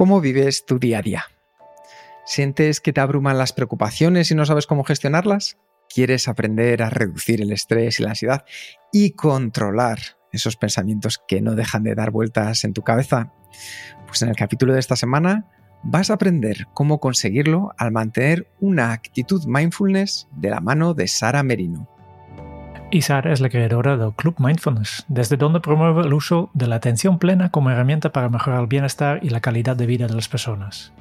¿Cómo vives tu día a día? ¿Sientes que te abruman las preocupaciones y no sabes cómo gestionarlas? ¿Quieres aprender a reducir el estrés y la ansiedad y controlar esos pensamientos que no dejan de dar vueltas en tu cabeza? Pues en el capítulo de esta semana vas a aprender cómo conseguirlo al mantener una actitud mindfulness de la mano de Sara Merino. Y Sara es la creadora del Club Mindfulness, desde donde promueve el uso de la atención plena como herramienta para mejorar el bienestar y la calidad de vida de las personas.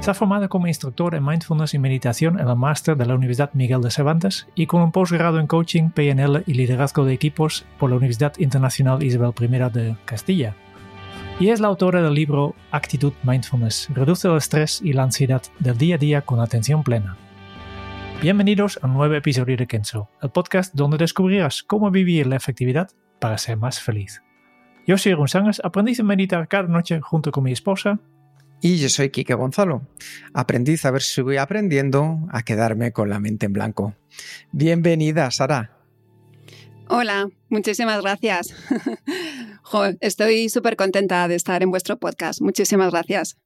Se ha formado como instructor en mindfulness y meditación en el máster de la Universidad Miguel de Cervantes y con un posgrado en coaching, PNL y liderazgo de equipos por la Universidad Internacional Isabel I de Castilla. Y es la autora del libro Actitud Mindfulness, reduce el estrés y la ansiedad del día a día con atención plena. Bienvenidos a un nuevo episodio de Kenzo, el podcast donde descubrirás cómo vivir la efectividad para ser más feliz. Yo soy González, aprendiz a meditar cada noche junto con mi esposa y yo soy Quique Gonzalo, aprendiz a ver si voy aprendiendo a quedarme con la mente en blanco. Bienvenida, Sara. Hola, muchísimas gracias. estoy súper contenta de estar en vuestro podcast. Muchísimas gracias.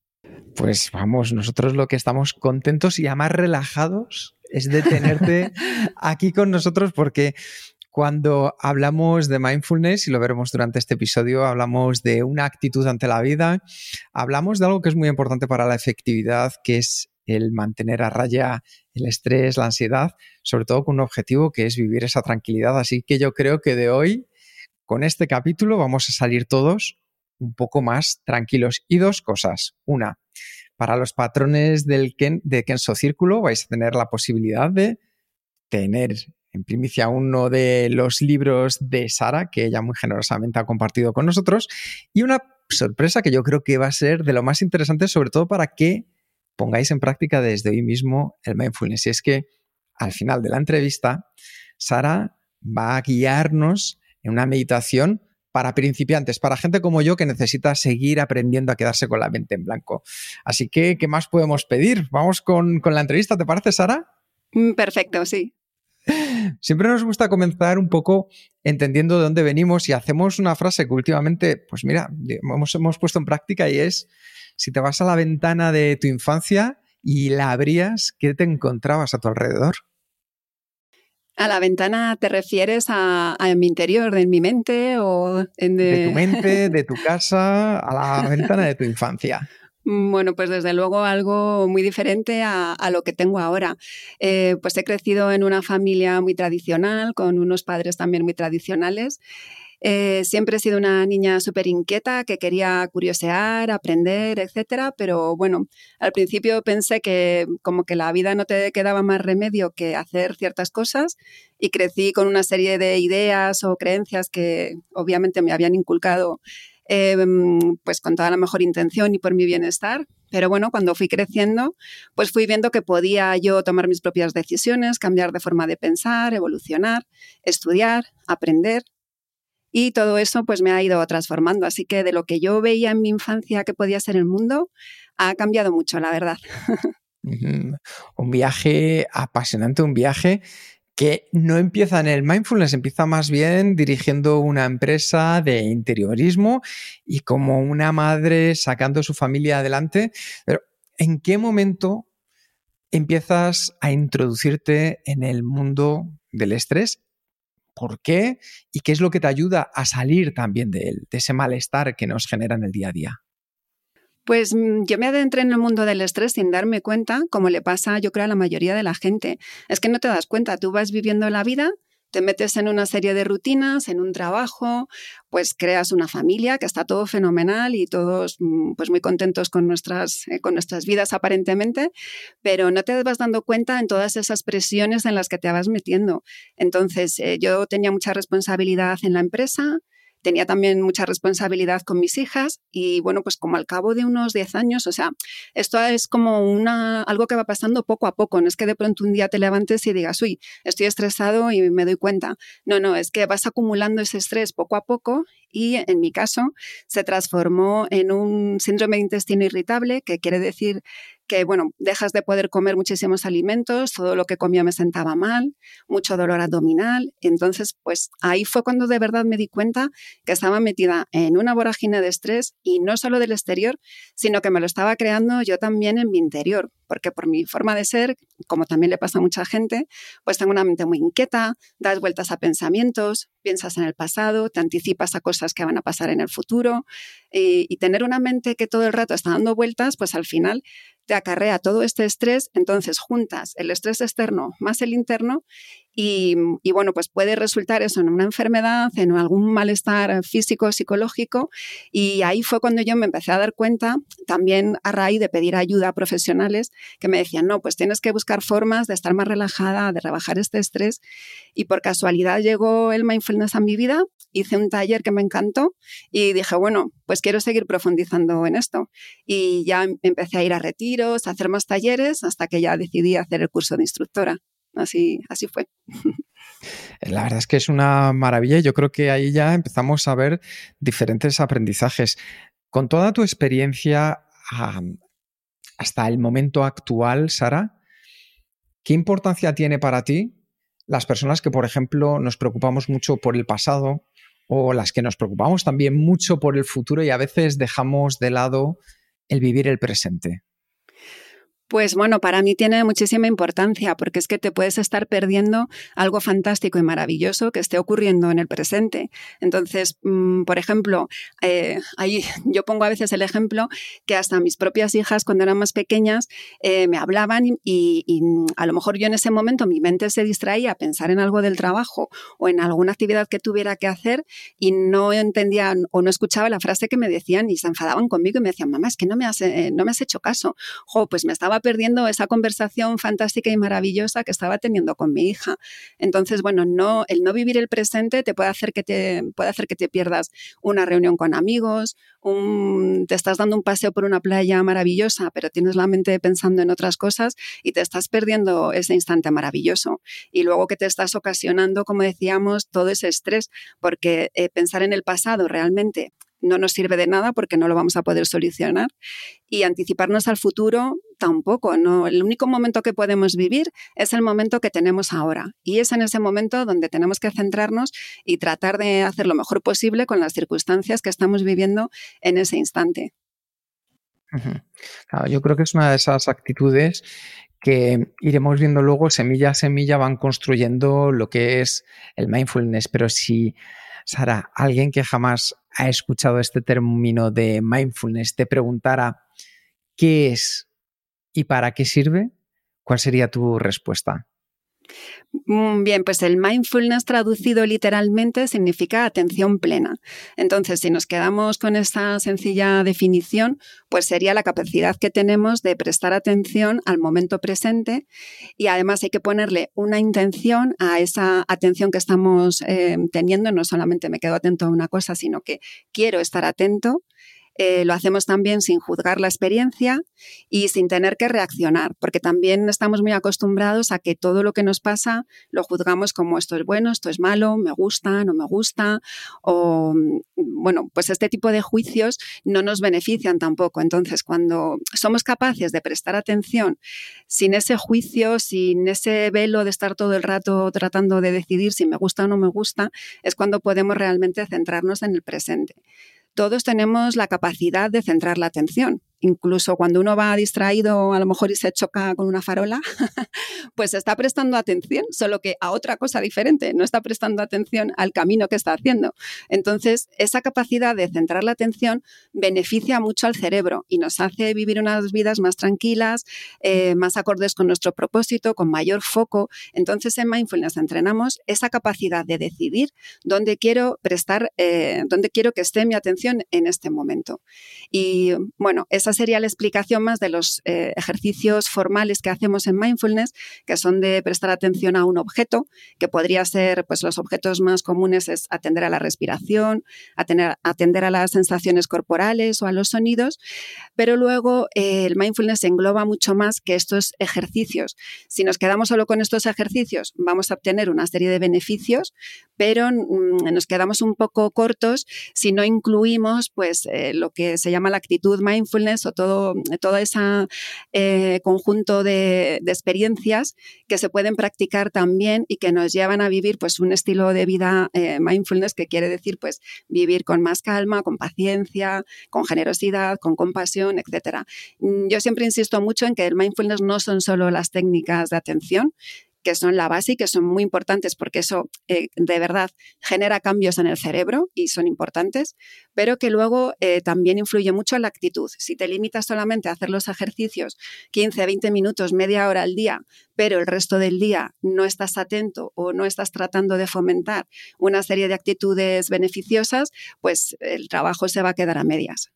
Pues vamos, nosotros lo que estamos contentos y además relajados es de tenerte aquí con nosotros porque cuando hablamos de mindfulness, y lo veremos durante este episodio, hablamos de una actitud ante la vida, hablamos de algo que es muy importante para la efectividad, que es el mantener a raya el estrés, la ansiedad, sobre todo con un objetivo que es vivir esa tranquilidad. Así que yo creo que de hoy, con este capítulo, vamos a salir todos un poco más tranquilos. Y dos cosas. Una, para los patrones del Ken, de Kenso Círculo vais a tener la posibilidad de tener en primicia uno de los libros de Sara, que ella muy generosamente ha compartido con nosotros, y una sorpresa que yo creo que va a ser de lo más interesante, sobre todo para que pongáis en práctica desde hoy mismo el mindfulness. Y es que al final de la entrevista, Sara va a guiarnos en una meditación para principiantes, para gente como yo que necesita seguir aprendiendo a quedarse con la mente en blanco. Así que, ¿qué más podemos pedir? Vamos con, con la entrevista, ¿te parece, Sara? Mm, perfecto, sí. Siempre nos gusta comenzar un poco entendiendo de dónde venimos y hacemos una frase que últimamente, pues mira, hemos, hemos puesto en práctica y es, si te vas a la ventana de tu infancia y la abrías, ¿qué te encontrabas a tu alrededor? ¿A la ventana te refieres a, mi interior, en mi mente o en de tu mente, de tu casa, a la ventana de tu infancia? Bueno, pues desde luego algo muy diferente a, lo que tengo ahora. Eh, pues he crecido en una familia muy tradicional, con unos padres también muy tradicionales. Eh, siempre he sido una niña súper inquieta que quería curiosear, aprender, etcétera, pero bueno, al principio pensé que como que la vida no te quedaba más remedio que hacer ciertas cosas y crecí con una serie de ideas o creencias que obviamente me habían inculcado Em, pues con toda la mejor intención y por mi bienestar. Pero bueno, cuando fui creciendo, pues fui viendo que podía yo tomar mis propias decisiones, cambiar de forma de pensar, evolucionar, estudiar, aprender. Y todo eso pues me ha ido transformando. Así que de lo que yo veía en mi infancia que podía ser el mundo, ha cambiado mucho, la verdad. Un viaje apasionante, un viaje que no empieza en el mindfulness, empieza más bien dirigiendo una empresa de interiorismo y como una madre sacando su familia adelante. Pero, ¿en qué momento empiezas a introducirte en el mundo del estrés? ¿Por qué? ¿Y qué es lo que te ayuda a salir también de él, de ese malestar que nos genera en el día a día? Pues mm, yo me adentré en el mundo del estrés sin darme cuenta, como le pasa yo creo a la mayoría de la gente. Es que no te das cuenta, tú vas viviendo la vida te metes en una serie de rutinas, en un trabajo, pues creas una familia que está todo fenomenal y todos mm, pues muy contentos con nuestras, eh, con nuestras vidas aparentemente, pero no te vas dando cuenta en todas esas presiones en las que te vas metiendo. Entonces, eh, yo tenía mucha responsabilidad en la empresa, tenía también mucha responsabilidad con mis hijas y bueno, pues como al cabo de unos 10 años, o sea, esto es como una, algo que va pasando poco a poco, no es que de pronto un día te levantes y digas, uy, estoy estresado y me doy cuenta. No, no, es que vas acumulando ese estrés poco a poco y en mi caso se transformó en un síndrome de intestino irritable, que quiere decir que, bueno, dejas de poder comer muchísimos alimentos, todo lo que comía me sentaba mal, mucho dolor abdominal. Entonces, pues ahí fue cuando de verdad me di cuenta que estaba metida en una vorágine de estrés y no solo del exterior, sino que me lo estaba creando yo también en mi interior, porque por mi forma de ser, como también le pasa a mucha gente, pues tengo una mente muy inquieta, das vueltas a pensamientos, piensas en el pasado, te anticipas a cosas que van a pasar en el futuro y, y tener una mente que todo el rato está dando vueltas, pues al final te acarrea todo este estrés, entonces juntas el estrés externo más el interno y, bueno, pues puede resultar eso en una enfermedad, en algún malestar físico, psicológico. Y ahí fue cuando yo me empecé a dar cuenta, también a raíz de pedir ayuda a profesionales que me decían, no, pues tienes que buscar formas de estar más relajada, de rebajar este estrés. Y por casualidad llegó el mindfulness a mi vida, hice un taller que me encantó y dije, bueno, pues quiero seguir profundizando en esto. Y ya empecé a ir a retiros, a hacer más talleres, hasta que ya decidí hacer el curso de instructora. Así, así fue. La verdad es que es una maravilla yo creo que ahí ya empezamos a ver diferentes aprendizajes. Con toda tu experiencia hasta el momento actual, Sara, ¿qué importancia tiene para ti las personas que, por ejemplo, nos preocupamos mucho por el pasado o las que nos preocupamos también mucho por el futuro y a veces dejamos de lado el vivir el presente? Pues bueno, para mí tiene muchísima importancia porque es que te puedes estar perdiendo algo fantástico y maravilloso que esté ocurriendo en el presente. Entonces, mm, por ejemplo, eh, ahí yo pongo a veces el ejemplo que hasta mis propias hijas cuando eran más pequeñas eh, me hablaban y, a lo mejor yo en ese momento mi mente se distraía a pensar en algo del trabajo o en alguna actividad que tuviera que hacer y no entendían o no escuchaba la frase que me decían y se enfadaban conmigo y me decían, mamá, es que no me has, eh, no me has hecho caso. Pues me estaba perdiendo esa conversación fantástica y maravillosa que estaba teniendo con mi hija. Entonces, bueno, no, el no vivir el presente te puede hacer que te, puede hacer que te pierdas una reunión con amigos, te estás dando un paseo por una playa maravillosa, pero tienes la mente pensando en otras cosas y te estás perdiendo ese instante maravilloso. Y luego que te estás ocasionando, como decíamos, todo ese estrés, porque eh, pensar en el pasado realmente no nos sirve de nada porque no lo vamos a poder solucionar. Y anticiparnos al futuro tampoco. No. El único momento que podemos vivir es el momento que tenemos ahora. Y es en ese momento donde tenemos que centrarnos y tratar de hacer lo mejor posible con las circunstancias que estamos viviendo en ese instante. yo creo que es una de esas actitudes que iremos viendo luego semilla a semilla van construyendo lo que es el mindfulness. Pero si, Sara, alguien que jamás ha escuchado este término de mindfulness te preguntara qué es y para qué sirve, ¿cuál sería tu respuesta? Mm, bien, pues el mindfulness traducido literalmente significa atención plena. Entonces, si nos quedamos con esta sencilla definición, pues sería la capacidad que tenemos de prestar atención al momento presente y además hay que ponerle una intención a esa atención que estamos eh, teniendo. No solamente me quedo atento a una cosa, sino que quiero estar atento eh, lo hacemos también sin juzgar la experiencia y sin tener que reaccionar, porque también estamos muy acostumbrados a que todo lo que nos pasa lo juzgamos como esto es bueno, esto es malo, me gusta, no me gusta, o bueno, pues este tipo de juicios no nos benefician tampoco. Entonces, cuando somos capaces de prestar atención sin ese juicio, sin ese velo de estar todo el rato tratando de decidir si me gusta o no me gusta, es cuando podemos realmente centrarnos en el presente todos tenemos la capacidad de centrar la atención. Incluso cuando uno va distraído a lo mejor y se choca con una farola, pues está prestando atención, solo que a otra cosa diferente, no está prestando atención al camino que está haciendo. Entonces, esa capacidad de centrar la atención beneficia mucho al cerebro y nos hace vivir unas vidas más tranquilas, eh, más acordes con nuestro propósito, con mayor foco. Entonces, en mindfulness entrenamos esa capacidad de decidir dónde quiero prestar, eh, dónde quiero que esté mi atención en este momento. Y bueno, esa sería la explicación más de los eh, ejercicios formales que hacemos en mindfulness, que son de prestar atención a un objeto, que podría ser, pues los objetos más comunes es atender a la respiración, atender, atender a las sensaciones corporales o a los sonidos, pero luego eh, el mindfulness engloba mucho más que estos ejercicios. Si nos quedamos solo con estos ejercicios, vamos a obtener una serie de beneficios, pero mm, nos quedamos un poco cortos si no incluimos pues eh, lo que se llama la actitud mindfulness todo, todo ese eh, conjunto de, experiencias que se pueden practicar también y que nos llevan a vivir pues un estilo de vida eh, mindfulness que quiere decir pues vivir con más calma, con paciencia, con generosidad, con compasión, etcétera. Mm, yo siempre insisto mucho en que el mindfulness no son solo las técnicas de atención, que son la base y que son muy importantes porque eso eh, de verdad genera cambios en el cerebro y son importantes, pero que luego eh, también influye mucho en la actitud. Si te limitas solamente a hacer los ejercicios 15, 20 minutos, media hora al día, pero el resto del día no estás atento o no estás tratando de fomentar una serie de actitudes beneficiosas, pues el trabajo se va a quedar a medias.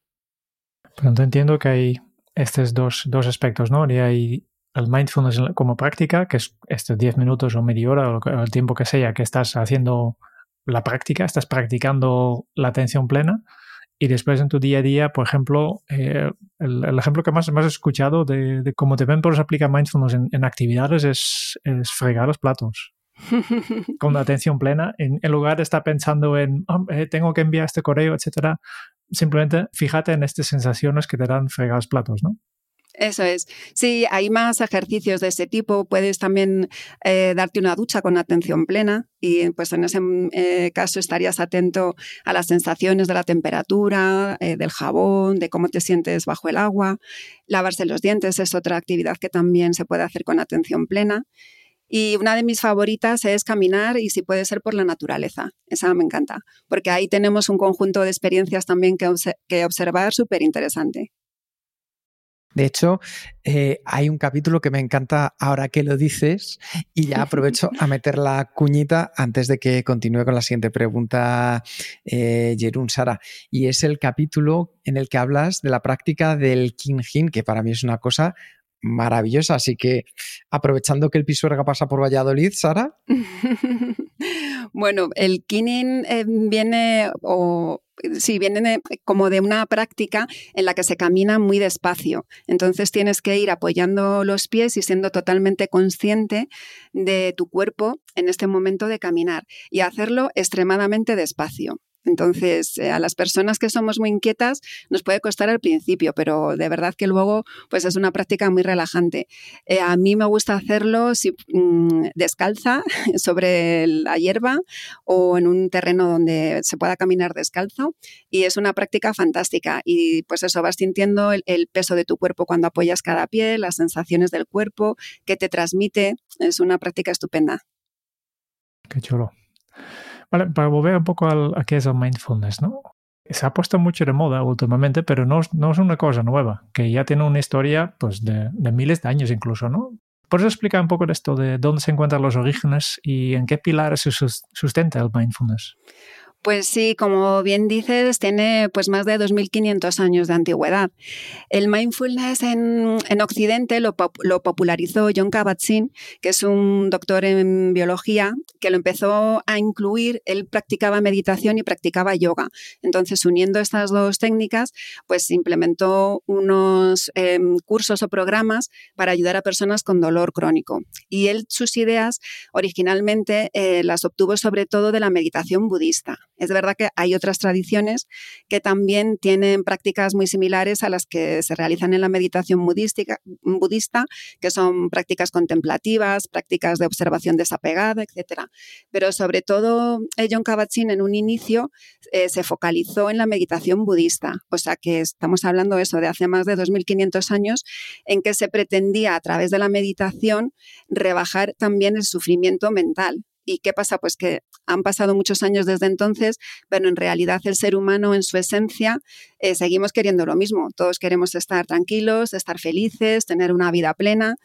Pronto entiendo que hay estos dos, dos aspectos, ¿no? Y hay el mindfulness como práctica, que es estos 10 minutos o media hora o el tiempo que sea que estás haciendo la práctica, estás practicando la atención plena. Y después en tu día a día, por ejemplo, eh, el, ejemplo que más, más he escuchado de, cómo te ven por aplica mindfulness en, actividades es, fregar los platos. con la atención plena, en, lugar de estar pensando en oh, eh, tengo que enviar este correo, etcétera, simplemente fíjate en estas sensaciones que te dan fregar los platos, ¿no? Eso es. Sí, hay más ejercicios de ese tipo. Puedes también eh, darte una ducha con atención plena y pues en ese eh, caso estarías atento a las sensaciones de la temperatura, eh, del jabón, de cómo te sientes bajo el agua. Lavarse los dientes es otra actividad que también se puede hacer con atención plena. Y una de mis favoritas es caminar y si puede ser por la naturaleza. Esa me encanta, porque ahí tenemos un conjunto de experiencias también que, observar súper interesante. De hecho, eh, hay un capítulo que me encanta ahora que lo dices y ya aprovecho a meter la cuñita antes de que continúe con la siguiente pregunta, eh, Jerún Sara. Y es el capítulo en el que hablas de la práctica del Kinjin, que para mí es una cosa maravillosa. Así que aprovechando que el Pisuerga pasa por Valladolid, Sara. bueno, el Kinin eh, viene o sí, viene como de una práctica en la que se camina muy despacio. Entonces tienes que ir apoyando los pies y siendo totalmente consciente de tu cuerpo en este momento de caminar y hacerlo extremadamente despacio. Entonces, eh, a las personas que somos muy inquietas nos puede costar al principio, pero de verdad que luego pues es una práctica muy relajante. Eh, a mí me gusta hacerlo si, mm, descalza sobre la hierba o en un terreno donde se pueda caminar descalzo y es una práctica fantástica y pues eso, vas sintiendo el, el peso de tu cuerpo cuando apoyas cada pie, las sensaciones del cuerpo que te transmite, es una práctica estupenda. Qué chulo para volver un poco a qué es el mindfulness, ¿no? Se ha puesto mucho de moda últimamente, pero no, no es una cosa nueva, que ya tiene una historia pues, de, de miles de años incluso, ¿no? Por eso explica un poco de esto de dónde se encuentran los orígenes y en qué pilares se sustenta el mindfulness. Pues sí, como bien dices, tiene pues más de 2.500 años de antigüedad. El mindfulness en, Occidente lo, popularizó John Kabat-Zinn, que es un doctor en biología, que lo empezó a incluir. Él practicaba meditación y practicaba yoga. Entonces, uniendo estas dos técnicas, pues implementó unos em, cursos o programas para ayudar a personas con dolor crónico. Y él sus ideas originalmente eh, las obtuvo sobre todo de la meditación budista. Es verdad que hay otras tradiciones que también tienen prácticas muy similares a las que se realizan en la meditación budista, que son prácticas contemplativas, prácticas de observación desapegada, etc. Pero sobre todo, John Kabat-Zinn en un inicio eh, se focalizó en la meditación budista, o sea que estamos hablando eso de hace más de 2.500 años, en que se pretendía a través de la meditación rebajar también el sufrimiento mental. ¿Y qué pasa? Pues que han pasado muchos años desde entonces, pero en realidad el ser humano en su esencia eh, seguimos queriendo lo mismo. Todos queremos estar tranquilos, estar felices, tener una vida plena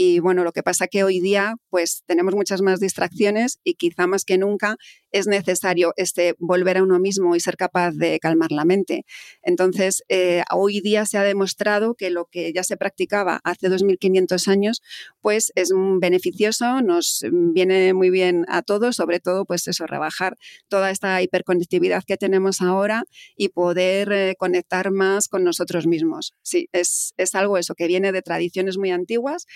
y bueno, lo que pasa que hoy día pues tenemos muchas más distracciones y quizá más que nunca es necesario este, volver a uno mismo y ser capaz de calmar la mente. Entonces, eh, hoy día se ha demostrado que lo que ya se practicaba hace 2.500 años pues es beneficioso, nos viene muy bien a todos, sobre todo pues eso, rebajar toda esta hiperconectividad que tenemos ahora y poder eh, conectar más con nosotros mismos. Sí, es, es algo eso que viene de tradiciones muy antiguas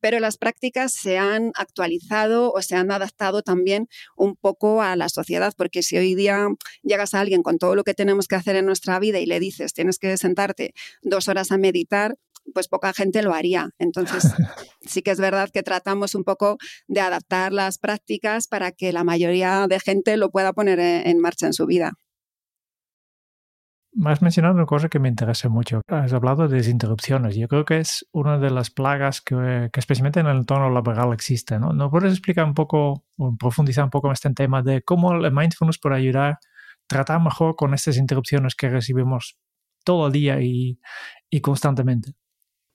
pero las prácticas se han actualizado o se han adaptado también un poco a la sociedad, porque si hoy día llegas a alguien con todo lo que tenemos que hacer en nuestra vida y le dices tienes que sentarte dos horas a meditar, pues poca gente lo haría. Entonces, sí que es verdad que tratamos un poco de adaptar las prácticas para que la mayoría de gente lo pueda poner en marcha en su vida. Me has mencionado una cosa que me interesa mucho. Has hablado de desinterrupciones. Yo creo que es una de las plagas que, especialmente en el entorno laboral existe. ¿no? ¿No puedes explicar un poco, profundizar un poco en este tema de cómo el mindfulness puede ayudar a tratar mejor con estas interrupciones que recibimos todo el día y constantemente?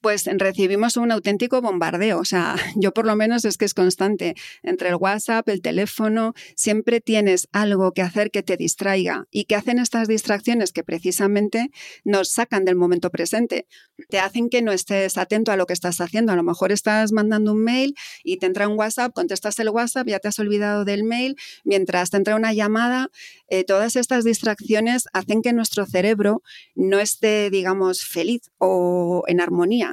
Pues recibimos un auténtico bombardeo. O sea, yo por lo menos es que es constante. Entre el WhatsApp, el teléfono, siempre tienes algo que hacer que te distraiga. ¿Y que hacen estas distracciones? Que precisamente nos sacan del momento presente. Te hacen que no estés atento a lo que estás haciendo. A lo mejor estás mandando un mail y te entra un WhatsApp, contestas el WhatsApp, ya te has olvidado del mail. Mientras te entra una llamada, eh, todas estas distracciones hacen que nuestro cerebro no esté, digamos, feliz o en armonía.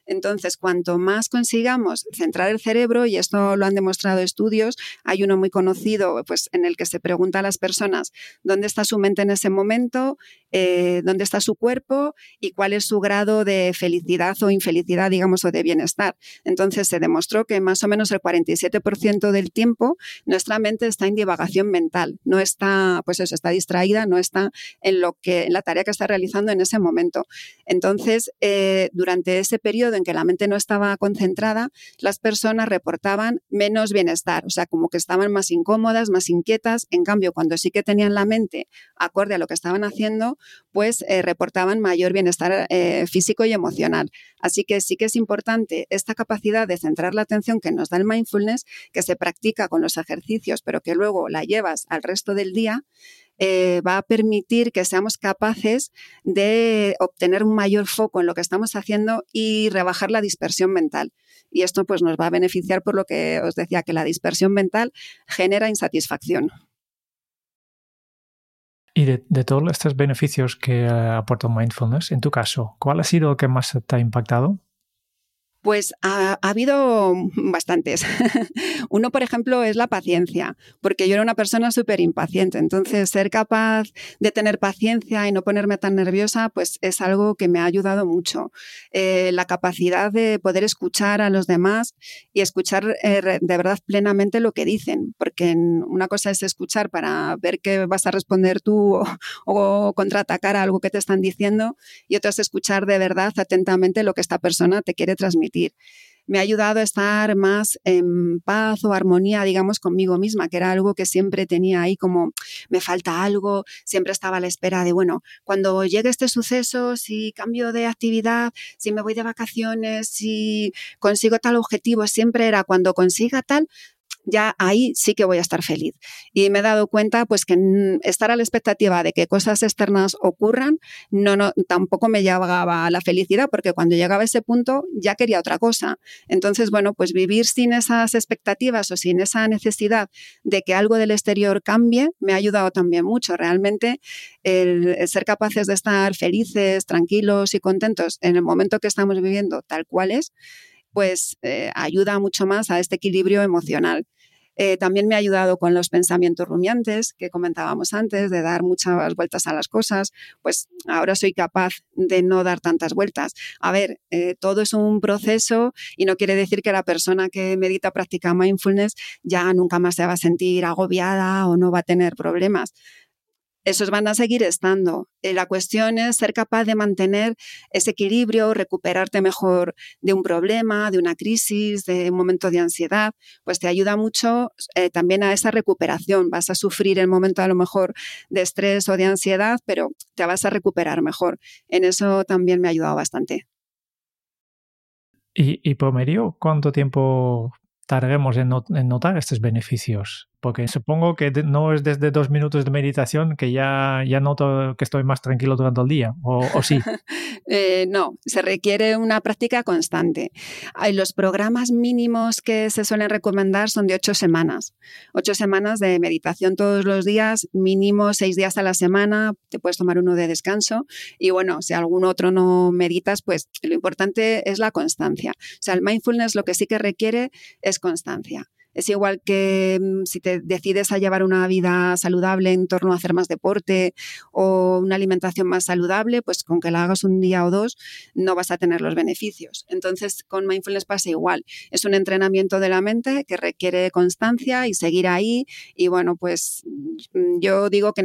Entonces, cuanto más consigamos centrar el cerebro, y esto lo han demostrado estudios, hay uno muy conocido pues, en el que se pregunta a las personas dónde está su mente en ese momento, eh, dónde está su cuerpo y cuál es su grado de felicidad o infelicidad, digamos, o de bienestar. Entonces, se demostró que más o menos el 47% del tiempo nuestra mente está en divagación mental, no está, pues eso, está distraída, no está en lo que, en la tarea que está realizando en ese momento. Entonces, eh, durante ese periodo que la mente no estaba concentrada, las personas reportaban menos bienestar, o sea, como que estaban más incómodas, más inquietas. En cambio, cuando sí que tenían la mente acorde a lo que estaban haciendo, pues eh, reportaban mayor bienestar eh, físico y emocional. Así que sí que es importante esta capacidad de centrar la atención que nos da el mindfulness, que se practica con los ejercicios, pero que luego la llevas al resto del día, eh, va a permitir que seamos capaces de obtener un mayor foco en lo que estamos haciendo y rebajar la dispersión mental. Y esto pues, nos va a beneficiar por lo que os decía, que la dispersión mental genera insatisfacción. Y de, todos estos beneficios que aporta mindfulness, en tu caso, ¿cuál ha sido el que más te ha impactado? Pues ha, habido bastantes. Uno, por ejemplo, es la paciencia, porque yo era una persona súper impaciente. Entonces, ser capaz de tener paciencia y no ponerme tan nerviosa, pues es algo que me ha ayudado mucho. Eh, la capacidad de poder escuchar a los demás y escuchar eh, de verdad plenamente lo que dicen, porque una cosa es escuchar para ver qué vas a responder tú o, o contraatacar a algo que te están diciendo, y otra es escuchar de verdad atentamente lo que esta persona te quiere transmitir me ha ayudado a estar más en paz o armonía, digamos, conmigo misma, que era algo que siempre tenía ahí como, me falta algo, siempre estaba a la espera de, bueno, cuando llegue este suceso, si cambio de actividad, si me voy de vacaciones, si consigo tal objetivo, siempre era cuando consiga tal, ya ahí sí que voy a estar feliz. Y me he dado cuenta pues que estar a la expectativa de que cosas externas ocurran no, no tampoco me llevaba a la felicidad porque cuando llegaba a ese punto ya quería otra cosa. Entonces, bueno, pues vivir sin esas expectativas o sin esa necesidad de que algo del exterior cambie me ha ayudado también mucho. Realmente ser capaces de estar felices, tranquilos y contentos en el momento que estamos viviendo tal cual es, pues eh, ayuda mucho más a este equilibrio emocional. Eh, también me ha ayudado con los pensamientos rumiantes que comentábamos antes, de dar muchas vueltas a las cosas. Pues ahora soy capaz de no dar tantas vueltas. A ver, eh, todo es un proceso y no quiere decir que la persona que medita, practica mindfulness, ya nunca más se va a sentir agobiada o no va a tener problemas esos van a seguir estando. Eh, la cuestión es ser capaz de mantener ese equilibrio, recuperarte mejor de un problema, de una crisis, de un momento de ansiedad, pues te ayuda mucho eh, también a esa recuperación. Vas a sufrir el momento a lo mejor de estrés o de ansiedad, pero te vas a recuperar mejor. En eso también me ha ayudado bastante. ¿Y, y por medio cuánto tiempo tardaremos en, notar estos beneficios? Porque supongo que no es desde dos minutos de meditación que ya, ya noto que estoy más tranquilo durante el día, o, sí. Eh, no, se requiere una práctica constante. Los programas mínimos que se suelen recomendar son de ocho semanas. Ocho semanas de meditación todos los días, mínimo seis días a la semana, te puedes tomar uno de descanso. Y bueno, si algún otro no meditas, pues lo importante es la constancia. O sea, el mindfulness lo que sí que requiere es constancia. Es igual que mm, si te decides a llevar una vida saludable en torno a hacer más deporte o una alimentación más saludable, pues con que la hagas un día o dos no vas a tener los beneficios. Entonces con mindfulness pasa igual. Es un entrenamiento de la mente que requiere constancia y seguir ahí. Y bueno, pues mm, yo digo que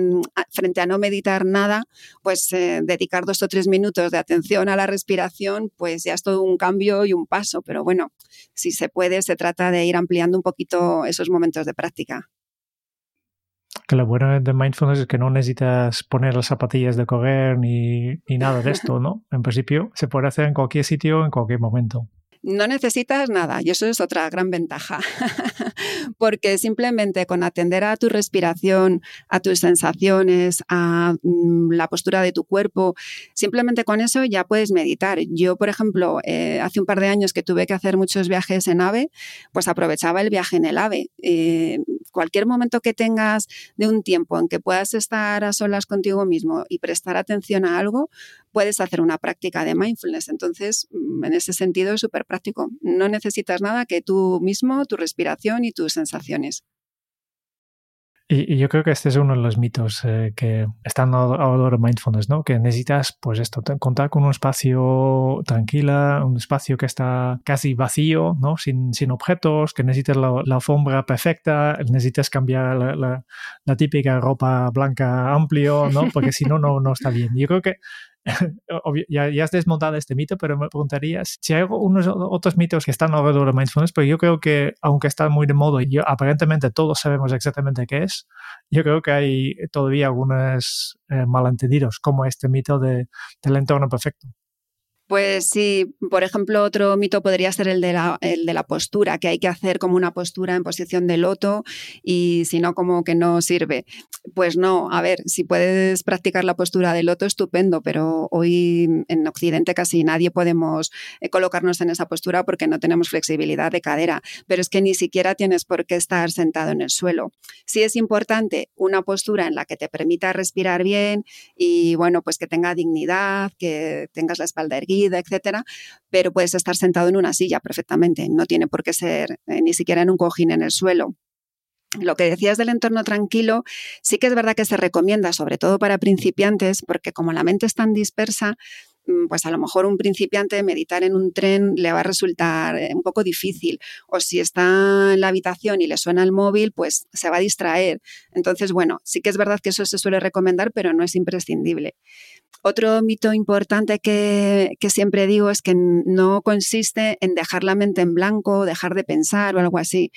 frente a no meditar nada, pues eh, dedicar dos o tres minutos de atención a la respiración, pues ya es todo un cambio y un paso. Pero bueno, si se puede, se trata de ir ampliando un poco esos momentos de práctica. Que lo bueno de mindfulness es que no necesitas poner las zapatillas de correr ni, ni nada de esto, ¿no? En principio se puede hacer en cualquier sitio, en cualquier momento. No necesitas nada y eso es otra gran ventaja, porque simplemente con atender a tu respiración, a tus sensaciones, a mm, la postura de tu cuerpo, simplemente con eso ya puedes meditar. Yo, por ejemplo, eh, hace un par de años que tuve que hacer muchos viajes en AVE, pues aprovechaba el viaje en el AVE. Eh, cualquier momento que tengas de un tiempo en que puedas estar a solas contigo mismo y prestar atención a algo, puedes hacer una práctica de mindfulness. Entonces, mm, en ese sentido es súper práctico. No necesitas nada que tú mismo, tu respiración y tus sensaciones. Y, yo creo que este es uno de los mitos eh, que están ahora en mindfulness, ¿no? Que necesitas, pues esto, contar con un espacio tranquila, un espacio que está casi vacío, ¿no? Sin, sin objetos, que necesitas la, alfombra perfecta, necesitas cambiar la, la, típica ropa blanca amplio, ¿no? Porque si no, no, no está bien. Yo creo que ya, ya, has desmontado este mito, pero me preguntaría si hay unos otros mitos que están alrededor de mindfulness, pero yo creo que aunque está muy de moda y aparentemente todos sabemos exactamente qué es, yo creo que hay todavía algunos eh, malentendidos, como este mito de, del entorno perfecto. Pues sí, por ejemplo, otro mito podría ser el de, la, el de la postura, que hay que hacer como una postura en posición de loto y si no, como que no sirve. Pues no, a ver, si puedes practicar la postura de loto, estupendo, pero hoy en Occidente casi nadie podemos eh, colocarnos en esa postura porque no tenemos flexibilidad de cadera, pero es que ni siquiera tienes por qué estar sentado en el suelo. Sí es importante una postura en la que te permita respirar bien y bueno, pues que tenga dignidad, que tengas la espalda erguida etcétera, pero puedes estar sentado en una silla perfectamente, no tiene por qué ser eh, ni siquiera en un cojín en el suelo. Lo que decías del entorno tranquilo, sí que es verdad que se recomienda, sobre todo para principiantes, porque como la mente es tan dispersa, mm, pues a lo mejor un principiante meditar en un tren le va a resultar eh, un poco difícil. O si está en la habitación y le suena el móvil, pues se va a distraer. Entonces, bueno, sí que es verdad que eso se suele recomendar, pero no es imprescindible. Otro mito importante que, siempre digo es que no consiste en dejar la mente en blanco, dejar de pensar o algo así.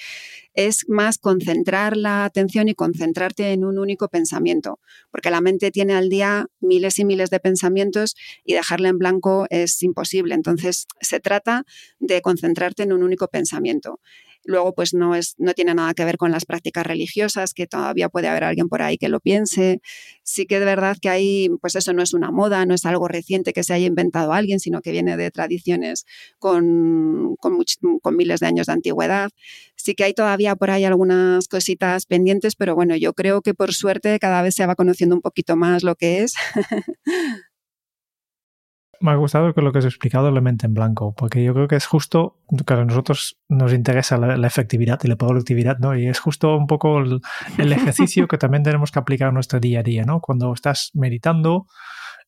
Es más concentrar la atención y concentrarte en un único pensamiento, porque la mente tiene al día miles y miles de pensamientos y dejarla en blanco es imposible. Entonces, se trata de concentrarte en un único pensamiento. Luego, pues no, es, no tiene nada que ver con las prácticas religiosas, que todavía puede haber alguien por ahí que lo piense. Sí que de verdad que hay, pues eso no es una moda, no es algo reciente que se haya inventado alguien, sino que viene de tradiciones con, con, con miles de años de antigüedad. Sí que hay todavía por ahí algunas cositas pendientes, pero bueno, yo creo que por suerte cada vez se va conociendo un poquito más lo que es. Me ha gustado lo que has explicado la mente en blanco, porque yo creo que es justo que a nosotros nos interesa la, efectividad y la productividad, ¿no? Y es justo un poco el, ejercicio que también tenemos que aplicar en nuestro día a día, ¿no? Cuando estás meditando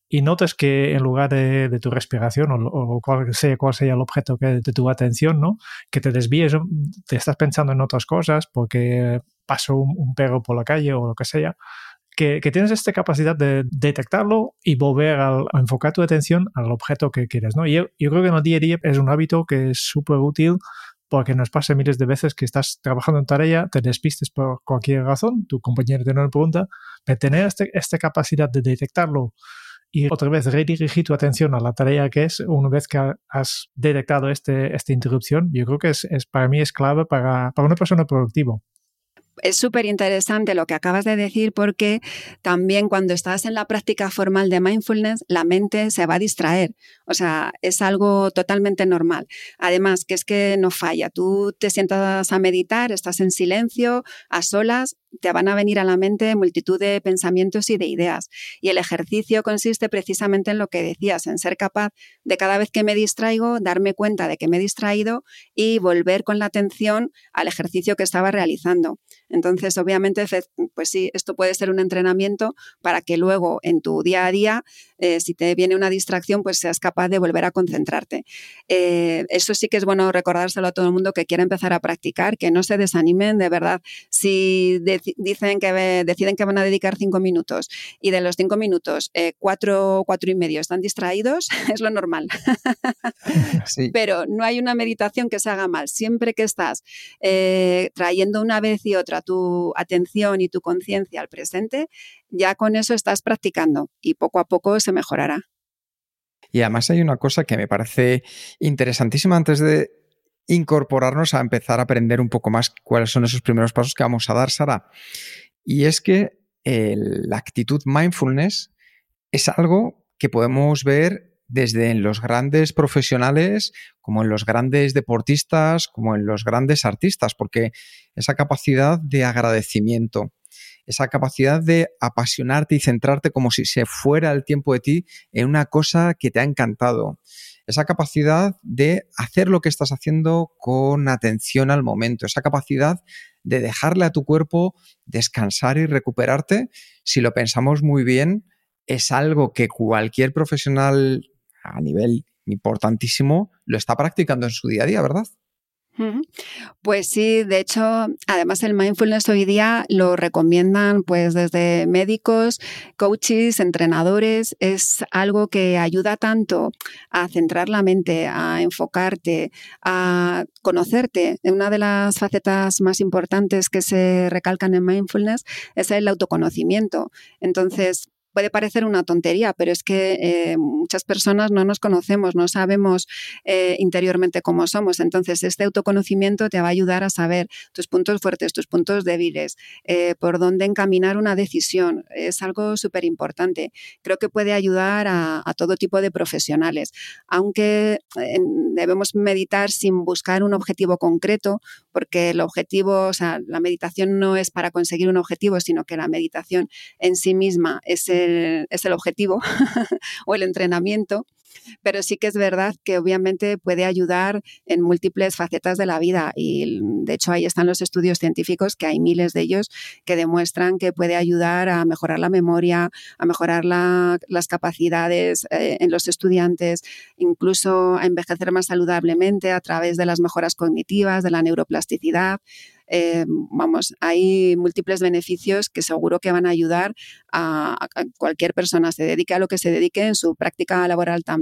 y notas que en lugar de, tu respiración o, cual sea cuál sea el objeto que, de tu atención, ¿no? Que te desvíes, te estás pensando en otras cosas porque pasó un perro por la calle o lo que sea que, tienes esta capacidad de detectarlo y volver a, enfocar tu atención al objeto que quieres. ¿no? Y yo, creo que en el día a día es un hábito que es súper útil porque nos pasa miles de veces que estás trabajando en tarea, te despistes por cualquier razón, tu compañero te una pregunta, pero tener este, esta capacidad de detectarlo y otra vez redirigir tu atención a la tarea que es una vez que has detectado este, esta interrupción, yo creo que es, es para mí es clave para, para una persona productiva es súper interesante lo que acabas de decir porque también cuando estás en la práctica formal de mindfulness, la mente se va a distraer. O sea, es algo totalmente normal. Además, que es que no falla. Tú te sientas a meditar, estás en silencio, a solas, te van a venir a la mente multitud de pensamientos y de ideas. Y el ejercicio consiste precisamente en lo que decías, en ser capaz de cada vez que me distraigo, darme cuenta de que me he distraído y volver con la atención al ejercicio que estaba realizando. Entonces, obviamente, pues sí, esto puede ser un entrenamiento para que luego en tu día a día, eh, si te viene una distracción, pues seas capaz de volver a concentrarte. Eh, eso sí que es bueno recordárselo a todo el mundo que quiera empezar a practicar, que no se desanimen, de verdad. Si dicen que deciden que van a dedicar cinco minutos y de los cinco minutos, eh, cuatro, cuatro y medio están distraídos, es lo normal. Pero no hay una meditación que se haga mal. Siempre que estás trayendo una vez y otra tu atención y tu conciencia al presente, ya con eso estás practicando y poco a poco se mejorará. Y además hay una cosa que me parece interesantísima antes de incorporarnos a empezar a aprender un poco más cuáles son esos primeros pasos que vamos a dar, Sara. Y es que la actitud mindfulness es algo que podemos ver desde en los grandes profesionales, como en los grandes deportistas, como en los grandes artistas, porque esa capacidad de agradecimiento, esa capacidad de apasionarte y centrarte como si se fuera el tiempo de ti en una cosa que te ha encantado, esa capacidad de hacer lo que estás haciendo con atención al momento, esa capacidad de dejarle a tu cuerpo descansar y recuperarte, si lo pensamos muy bien, es algo que cualquier profesional a nivel importantísimo, lo está practicando en su día a día, ¿verdad? Pues sí, de hecho, además el mindfulness hoy día lo recomiendan pues desde médicos, coaches, entrenadores, es algo que ayuda tanto a centrar la mente, a enfocarte, a conocerte. Una de las facetas más importantes que se recalcan en mindfulness es el autoconocimiento. Entonces, puede parecer una tontería, pero es que eh, muchas personas no nos conocemos, no sabemos eh, interiormente cómo somos. Entonces, este autoconocimiento te va a ayudar a saber tus puntos fuertes, tus puntos débiles, eh, por dónde encaminar una decisión. Es algo súper importante. Creo que puede ayudar a, todo tipo de profesionales, aunque debemos meditar sin buscar un objetivo concreto, porque el objetivo, o sea, la meditación no es para conseguir un objetivo, sino que la meditación en sí misma es el objetivo o el entrenamiento, pero sí que es verdad que obviamente puede ayudar en múltiples facetas de la vida y de hecho ahí están los estudios científicos, que hay miles de ellos, que demuestran que puede ayudar a mejorar la memoria, a mejorar las capacidades eh, en los estudiantes, incluso a envejecer más saludablemente a través de las mejoras cognitivas, de la neuroplasticidad. Eh, vamos, hay múltiples beneficios que seguro que van a ayudar a, cualquier persona, se dedique a lo que se dedique en su práctica laboral también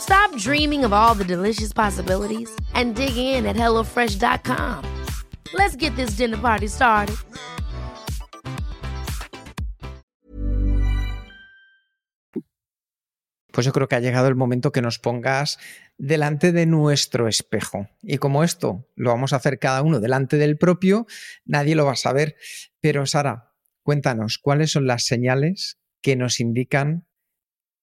Stop dreaming of all the delicious possibilities and dig in at HelloFresh.com. Let's get this dinner party started. Pues yo creo que ha llegado el momento que nos pongas delante de nuestro espejo. Y como esto lo vamos a hacer cada uno delante del propio, nadie lo va a saber. Pero Sara, cuéntanos, ¿cuáles son las señales que nos indican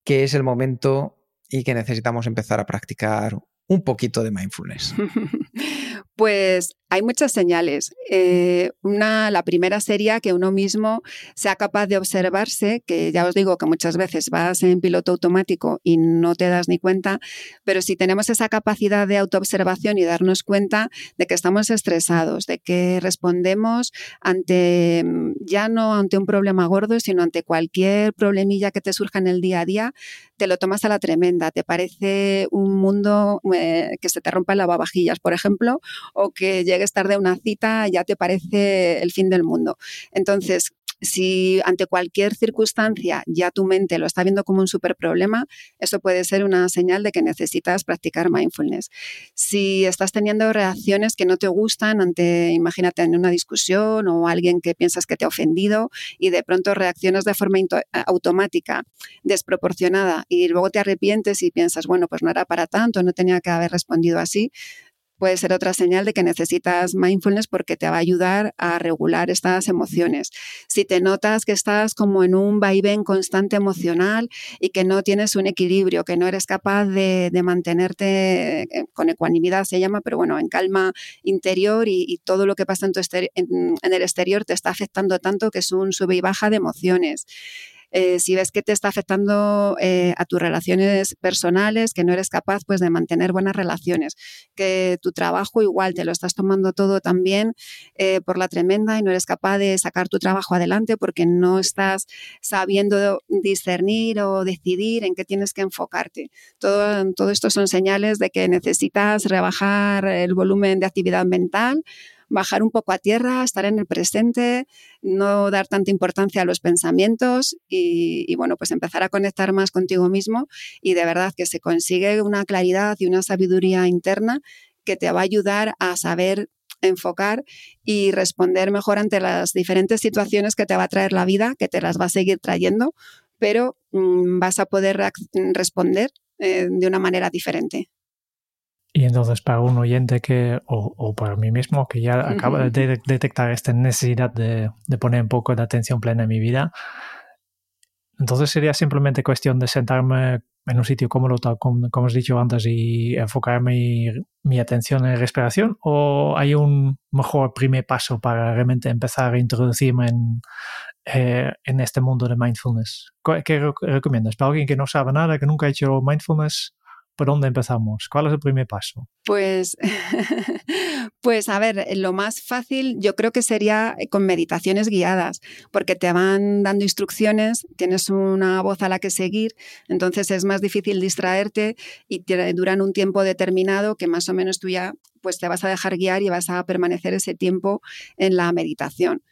que es el momento y que necesitamos empezar a practicar un poquito de mindfulness? Pues hay muchas señales. Eh, una, la primera sería que uno mismo sea capaz de observarse, que ya os digo que muchas veces vas en piloto automático y no te das ni cuenta, pero si tenemos esa capacidad de autoobservación y darnos cuenta de que estamos estresados, de que respondemos ante, ya no ante un problema gordo, sino ante cualquier problemilla que te surja en el día a día, te lo tomas a la tremenda, te parece un mundo eh, que se te rompa el lavavajillas, por ejemplo, o que llegues tarde a una cita ya te parece el fin del mundo. Entonces, si ante cualquier circunstancia ya tu mente lo está viendo como un super problema, eso puede ser una señal de que necesitas practicar mindfulness. Si estás teniendo reacciones que no te gustan ante, imagínate, en una discusión o alguien que piensas que te ha ofendido y de pronto reaccionas de forma automática, desproporcionada y luego te arrepientes y piensas, bueno, pues no era para tanto, no tenía que haber respondido así, puede ser otra señal de que necesitas mindfulness porque te va a ayudar a regular estas emociones. Si te notas que estás como en un vaivén constante emocional y que no tienes un equilibrio, que no eres capaz de, mantenerte eh, con ecuanimidad, se llama, pero bueno, en calma interior y, todo lo que pasa en, tu en el exterior te está afectando tanto que es un sube y baja de emociones. Eh, si ves que te está afectando eh, a tus relaciones personales, que no eres capaz pues, de mantener buenas relaciones, que tu trabajo igual te lo estás tomando todo también eh, por la tremenda y no eres capaz de sacar tu trabajo adelante porque no estás sabiendo discernir o decidir en qué tienes que enfocarte. Todo, todo esto son señales de que necesitas rebajar el volumen de actividad mental bajar un poco a tierra, estar en el presente, no dar tanta importancia a los pensamientos y, bueno, pues empezar a conectar más contigo mismo y de verdad que se consigue una claridad y una sabiduría interna que te va a ayudar a saber enfocar y responder mejor ante las diferentes situaciones que te va a traer la vida, que te las va a seguir trayendo, pero mm, vas a poder responder eh, de una manera diferente. Y entonces para un oyente que, o, para mí mismo, que ya acaba de detectar esta necesidad de, poner un poco de atención plena en mi vida, entonces sería simplemente cuestión de sentarme en un sitio cómodo, tal como, como has dicho antes, y enfocar mi, mi, atención en respiración? ¿O hay un mejor primer paso para realmente empezar a introducirme en, eh, en este mundo de mindfulness? ¿Qué recomiendas? Para alguien que no sabe nada, que nunca ha hecho mindfulness, ¿Por dónde empezamos? ¿Cuál es el primer paso? Pues, pues a ver, lo más fácil yo creo que sería eh, con meditaciones guiadas, porque te van dando instrucciones, tienes una voz a la que seguir, entonces es más difícil distraerte y te duran un tiempo determinado que más o menos tú ya pues te vas a dejar guiar y vas a permanecer ese tiempo en la meditación.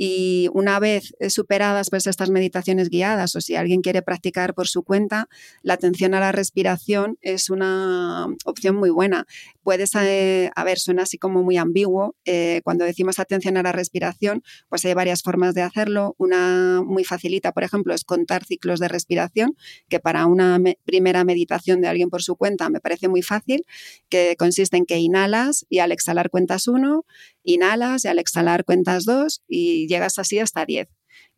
Y una vez superadas pues, estas meditaciones guiadas o si alguien quiere practicar por su cuenta, la atención a la respiración es una opción muy buena. Puedes, eh, a ver, suena así como muy ambiguo. Eh, cuando decimos atención a la respiración, pues hay varias formas de hacerlo. Una muy facilita, por ejemplo, es contar ciclos de respiración, que para una primera meditación de alguien por su cuenta me parece muy fácil, que consiste en que inhalas y al exhalar cuentas uno, inhalas y al exhalar cuentas dos y llegas así hasta 10.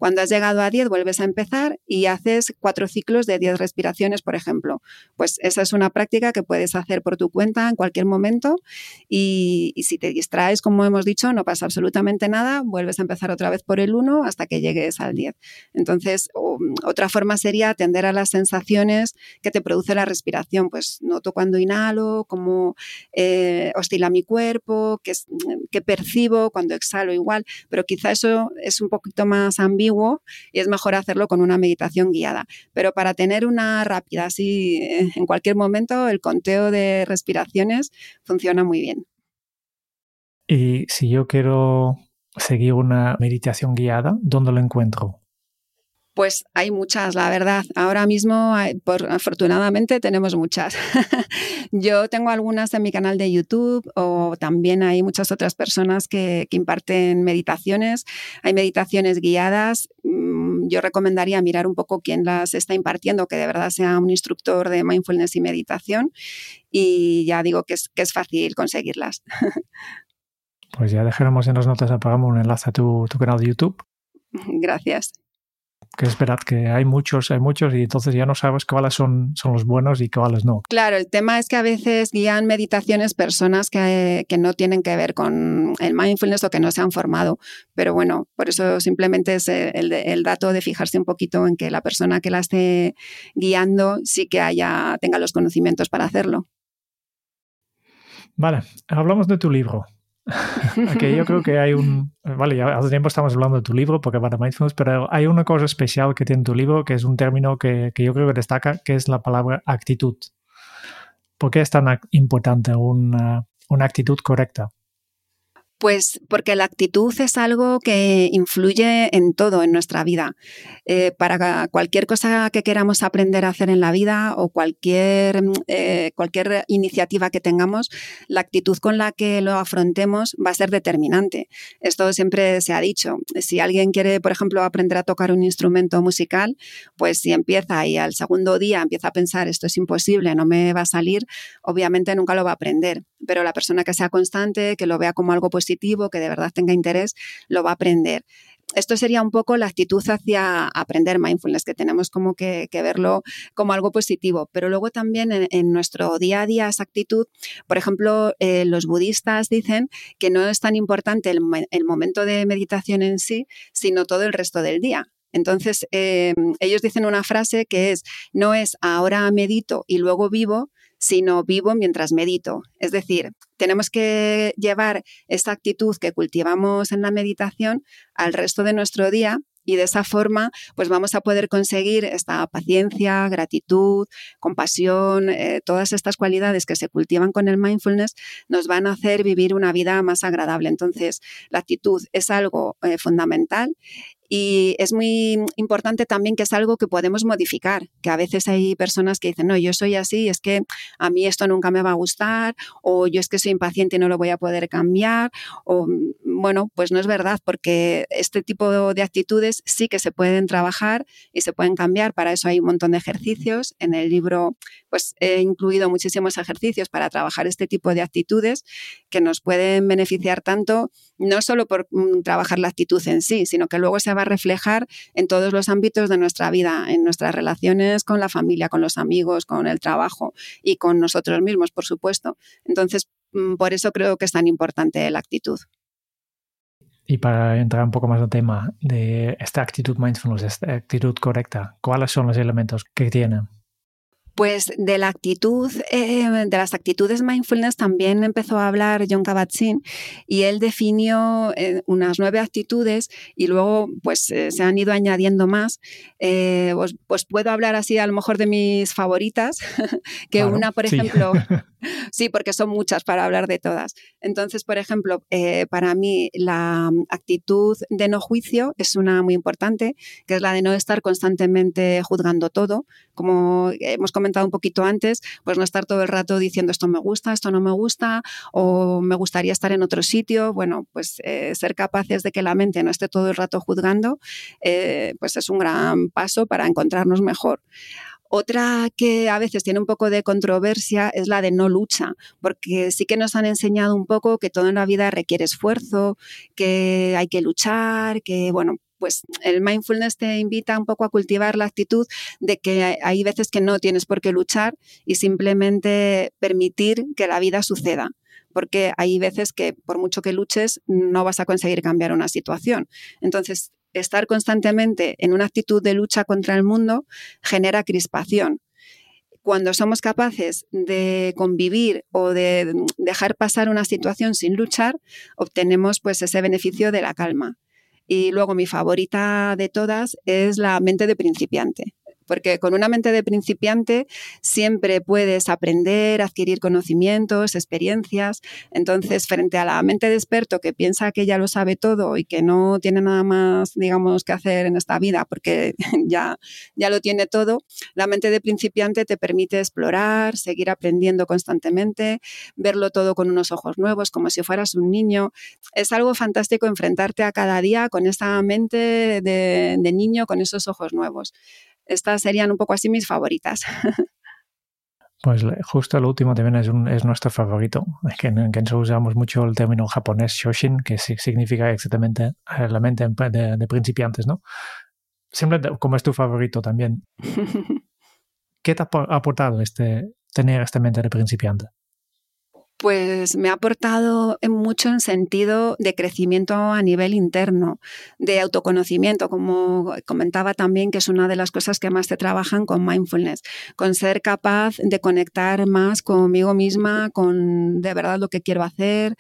Cuando has llegado a 10 vuelves a empezar y haces cuatro ciclos de 10 respiraciones, por ejemplo. Pues esa es una práctica que puedes hacer por tu cuenta en cualquier momento y, si te distraes, como hemos dicho, no pasa absolutamente nada, vuelves a empezar otra vez por el 1 hasta que llegues al 10. Entonces, otra forma sería atender a las sensaciones que te produce la respiración. Pues noto cuando inhalo, cómo eh, oscila mi cuerpo, qué, qué percibo cuando exhalo igual, pero quizá eso es un poquito más ambiguo y es mejor hacerlo con una meditación guiada. Pero para tener una rápida, así eh, en cualquier momento, el conteo de respiraciones funciona muy bien. Y si yo quiero seguir una meditación guiada, ¿dónde lo encuentro? Pues hay muchas, la verdad. Ahora mismo, por, afortunadamente, tenemos muchas. Yo tengo algunas en mi canal de YouTube o también hay muchas otras personas que, imparten meditaciones. Hay meditaciones guiadas. Mm, yo recomendaría mirar un poco quién las está impartiendo, que de verdad sea un instructor de mindfulness y meditación. Y ya digo que es, que es fácil conseguirlas. Pues ya dejaremos en las notas, apagamos un enlace a tu, tu canal de YouTube. Gracias que es verdad que hay muchos, hay muchos y entonces ya no sabes cuáles son, son los buenos y cuáles no. Claro, el tema es que a veces guían meditaciones personas que, que, no tienen que ver con el mindfulness o que no se han formado, pero bueno, por eso simplemente es el, el dato de fijarse un poquito en que la persona que la esté guiando sí que haya, tenga los conocimientos para hacerlo. Vale, hablamos de tu libro. Aquí yo creo que hay un... Vale, ya hace tiempo estamos hablando de tu libro, porque para mindfulness, pero hay una cosa especial que tiene tu libro, que es un término que, que yo creo que destaca, que es la palabra actitud. ¿Por qué es tan importante una, una actitud correcta? Pues porque la actitud es algo que influye en todo en nuestra vida. Eh, para cualquier cosa que queramos aprender a hacer en la vida o cualquier, eh, cualquier iniciativa que tengamos, la actitud con la que lo afrontemos va a ser determinante. Esto siempre se ha dicho. Si alguien quiere, por ejemplo, aprender a tocar un instrumento musical, pues si empieza y al segundo día empieza a pensar esto es imposible, no me va a salir, obviamente nunca lo va a aprender. Pero la persona que sea constante, que lo vea como algo positivo, que de verdad tenga interés, lo va a aprender esto sería un poco la actitud hacia aprender mindfulness, que tenemos como que, verlo como algo positivo. Pero luego también en, nuestro día a día esa actitud, por ejemplo, eh, los budistas dicen que no es tan importante el, momento de meditación en sí, sino todo el resto del día. Entonces, eh, ellos dicen una frase que es, no es ahora medito y luego vivo, sino vivo mientras medito. Es decir, tenemos que llevar esa actitud que cultivamos en la meditación al resto de nuestro día y de esa forma pues vamos a poder conseguir esta paciencia, gratitud, compasión, eh, todas estas cualidades que se cultivan con el mindfulness nos van a hacer vivir una vida más agradable. Entonces, la actitud es algo eh, fundamental y es muy importante también que es algo que podemos modificar, que a veces hay personas que dicen, no, yo soy así, es que a mí esto nunca me va a gustar, o yo es que soy impaciente y no lo voy a poder cambiar, o bueno, pues no es verdad, porque este tipo de actitudes sí que se pueden trabajar y se pueden cambiar, para eso hay un montón de ejercicios. En el libro pues he incluido muchísimos ejercicios para trabajar este tipo de actitudes que nos pueden beneficiar tanto, no solo por mm, trabajar la actitud en sí, sino que luego se va a reflejar en todos los ámbitos de nuestra vida, en nuestras relaciones con la familia, con los amigos, con el trabajo y con nosotros mismos, por supuesto. Entonces, mm, por eso creo que es tan importante la actitud. Y para entrar un poco más al tema de esta actitud mindfulness, esta actitud correcta, ¿cuáles son los elementos que tiene? Pues de la actitud, eh, de las actitudes mindfulness también empezó a hablar John Kabat-Zinn y él definió eh, unas nueve actitudes y luego pues eh, se han ido añadiendo más. Pues, pues, puedo hablar así a lo mejor de mis favoritas, que una, por ejemplo, sí, porque son muchas para hablar de todas. Entonces, por ejemplo, para mí la actitud de no juicio es una muy importante, que es la de no estar constantemente juzgando todo, como hemos comentado un poquito antes, pues no estar todo el rato diciendo esto me gusta, esto no me gusta, o me gustaría estar en otro sitio. Bueno, pues eh, ser capaces de que la mente no esté todo el rato juzgando, eh, pues es un gran paso para encontrarnos mejor. Otra que a veces tiene un poco de controversia es la de no lucha, porque sí que nos han enseñado un poco que todo en la vida requiere esfuerzo, que hay que luchar, que bueno, pues el mindfulness te invita un poco a cultivar la actitud de que hay veces que no tienes por qué luchar y simplemente permitir que la vida suceda porque hay veces que por mucho que luches no vas a conseguir cambiar una situación. Entonces, estar constantemente en una actitud de lucha contra el mundo genera crispación. Cuando somos capaces de convivir o de dejar pasar una situación sin luchar, obtenemos pues ese beneficio de la calma. Y luego mi favorita de todas es la mente de principiante porque con una mente de principiante siempre puedes aprender, adquirir conocimientos, experiencias. Entonces, frente a la mente de experto que piensa que ya lo sabe todo y que no tiene nada más, digamos, que hacer en esta vida porque ya, ya lo tiene todo, la mente de principiante te permite explorar, seguir aprendiendo constantemente, verlo todo con unos ojos nuevos, como si fueras un niño. Es algo fantástico enfrentarte a cada día con esa mente de, de niño, con esos ojos nuevos estas serían un poco así mis favoritas. Pues justo el último también es, es nuestro favorito, que en Kenso usamos mucho el término japonés shoshin, que significa exactamente eh, la mente de, de principiantes, ¿no? Siempre como es tu favorito también. ¿Qué te ha aportado este, tener esta mente de principiante? Pues me ha aportado mucho en sentido de crecimiento a nivel interno, de autoconocimiento, como comentaba también, que es una de las cosas que más te trabajan con mindfulness, con ser capaz de conectar más conmigo misma, con de verdad lo que quiero hacer,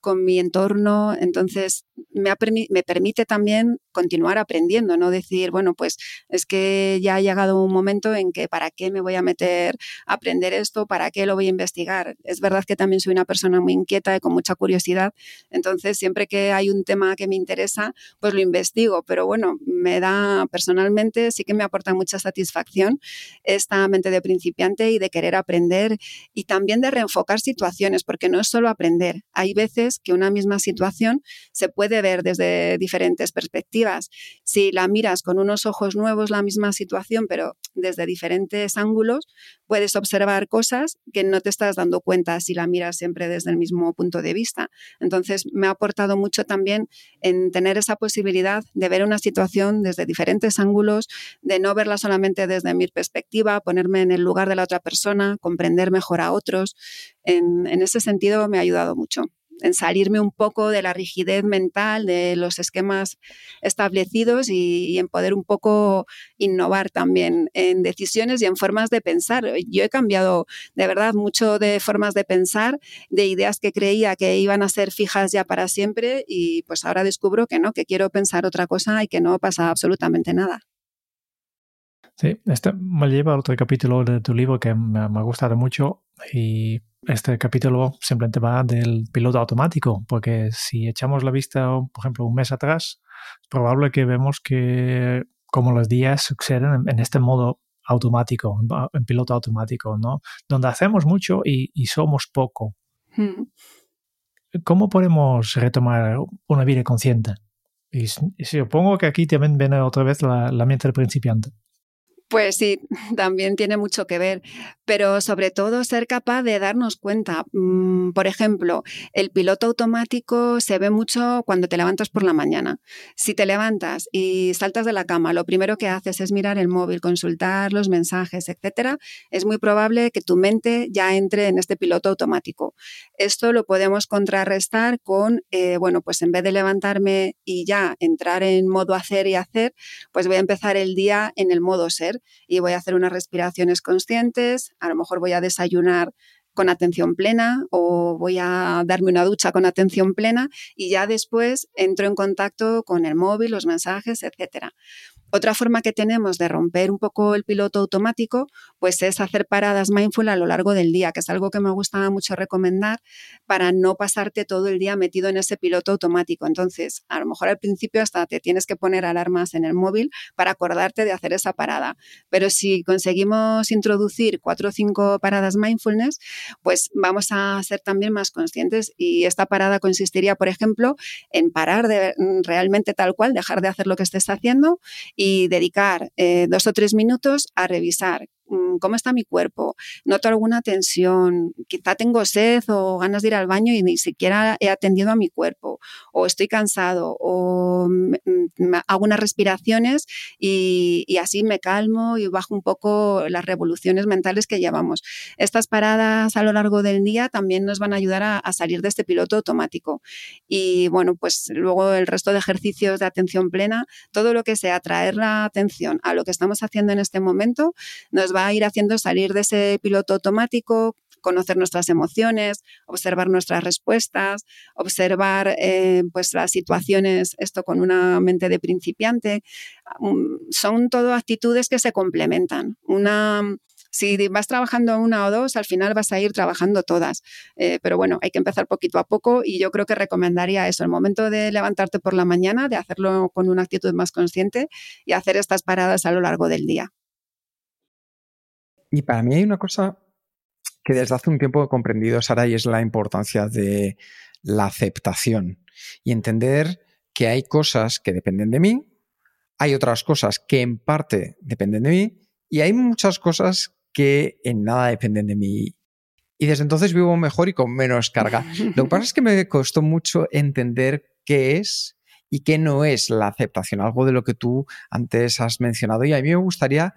con mi entorno. Entonces, me, me, permite también continuar aprendiendo, no decir, bueno, pues es que ya ha llegado un momento en que para qué me voy a meter a aprender esto, para qué lo voy a investigar. Es verdad que también soy una persona muy inquieta y con mucha curiosidad, entonces siempre que hay un tema que me interesa, pues lo investigo, pero bueno, me da personalmente, sí que me aporta mucha satisfacción esta mente de principiante y de querer aprender y también de reenfocar situaciones, porque no es solo aprender, hay veces que una misma situación se puede ver desde diferentes perspectivas. Si la miras con unos ojos nuevos, la misma situación, pero desde diferentes ángulos, puedes observar cosas que no te estás dando cuenta si la miras siempre desde el mismo punto de vista. Entonces, me ha aportado mucho también en tener esa posibilidad de ver una situación desde diferentes ángulos, de no verla solamente desde mi perspectiva, ponerme en el lugar de la otra persona, comprender mejor a otros. En, ese sentido, me ha ayudado mucho en salirme un poco de la rigidez mental, de los esquemas establecidos y, en poder un poco innovar también en decisiones y en formas de pensar. Yo he cambiado de verdad mucho de formas de pensar, de ideas que creía que iban a ser fijas ya para siempre y pues ahora descubro que no, que quiero pensar otra cosa y que no pasa absolutamente nada. Sí, este me lleva a otro capítulo de tu libro que me, me ha gustado mucho y este capítulo simplemente va del piloto automático, porque si echamos la vista, por ejemplo, un mes atrás, es probable que vemos que como los días suceden en, este modo automático, en piloto automático, ¿no? Donde hacemos mucho y, somos poco. Hmm. ¿Cómo podemos retomar una vida consciente? Y, supongo que aquí también viene otra vez la, la mente del principiante. Pues sí, también tiene mucho que ver, pero sobre todo ser capaz de darnos cuenta. Mm, por ejemplo, el piloto automático se ve mucho cuando te levantas por la mañana. Si te levantas y saltas de la cama, lo primero que haces es mirar el móvil, consultar los mensajes, etcétera, es muy probable que tu mente ya entre en este piloto automático. Esto lo podemos contrarrestar con, eh, bueno, pues en vez de levantarme y ya entrar en modo hacer y hacer, pues voy a empezar el día en el modo ser y voy a hacer unas respiraciones conscientes, a lo mejor voy a desayunar con atención plena o voy a darme una ducha con atención plena y ya después entro en contacto con el móvil, los mensajes, etcétera. Otra forma que tenemos de romper un poco el piloto automático, pues es hacer paradas mindful a lo largo del día, que es algo que me gusta mucho recomendar para no pasarte todo el día metido en ese piloto automático. Entonces, a lo mejor al principio hasta te tienes que poner alarmas en el móvil para acordarte de hacer esa parada. Pero si conseguimos introducir cuatro o cinco paradas mindfulness, pues vamos a ser también más conscientes y esta parada consistiría, por ejemplo, en parar de realmente tal cual, dejar de hacer lo que estés haciendo y dedicar eh, dos o tres minutos a revisar cómo está mi cuerpo, noto alguna tensión, quizá tengo sed o ganas de ir al baño y ni siquiera he atendido a mi cuerpo, o estoy cansado, o hago unas respiraciones y, así me calmo y bajo un poco las revoluciones mentales que llevamos. Estas paradas a lo largo del día también nos van a ayudar a, a salir de este piloto automático. Y bueno, pues luego el resto de ejercicios de atención plena, todo lo que sea traer la atención a lo que estamos haciendo en este momento, nos va ir haciendo salir de ese piloto automático, conocer nuestras emociones, observar nuestras respuestas, observar eh, pues las situaciones, esto con una mente de principiante. Mm, son todo actitudes que se complementan. Una si vas trabajando una o dos, al final vas a ir trabajando todas. Eh, pero bueno, hay que empezar poquito a poco y yo creo que recomendaría eso, el momento de levantarte por la mañana, de hacerlo con una actitud más consciente y hacer estas paradas a lo largo del día. Y para mí hay una cosa que desde hace un tiempo he comprendido, Sara, y es la importancia de la aceptación y entender que hay cosas que dependen de mí, hay otras cosas que en parte dependen de mí y hay muchas cosas que en nada dependen de mí. Y desde entonces vivo mejor y con menos carga. Lo que pasa es que me costó mucho entender qué es y qué no es la aceptación, algo de lo que tú antes has mencionado. Y a mí me gustaría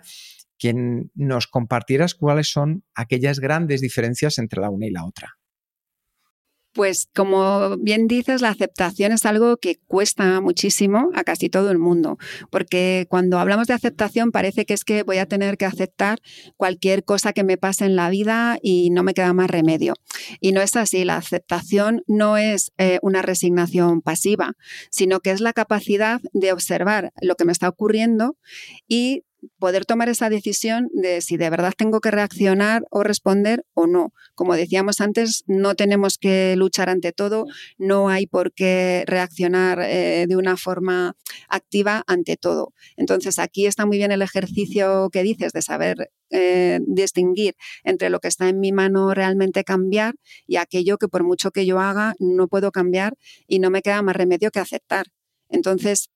que nos compartieras cuáles son aquellas grandes diferencias entre la una y la otra. Pues como bien dices, la aceptación es algo que cuesta muchísimo a casi todo el mundo, porque cuando hablamos de aceptación parece que es que voy a tener que aceptar cualquier cosa que me pase en la vida y no me queda más remedio. Y no es así, la aceptación no es eh, una resignación pasiva, sino que es la capacidad de observar lo que me está ocurriendo y poder tomar esa decisión de si de verdad tengo que reaccionar o responder o no. Como decíamos antes, no tenemos que luchar ante todo, no hay por qué reaccionar eh, de una forma activa ante todo. Entonces, aquí está muy bien el ejercicio que dices de saber eh, distinguir entre lo que está en mi mano realmente cambiar y aquello que por mucho que yo haga no puedo cambiar y no me queda más remedio que aceptar. Entonces,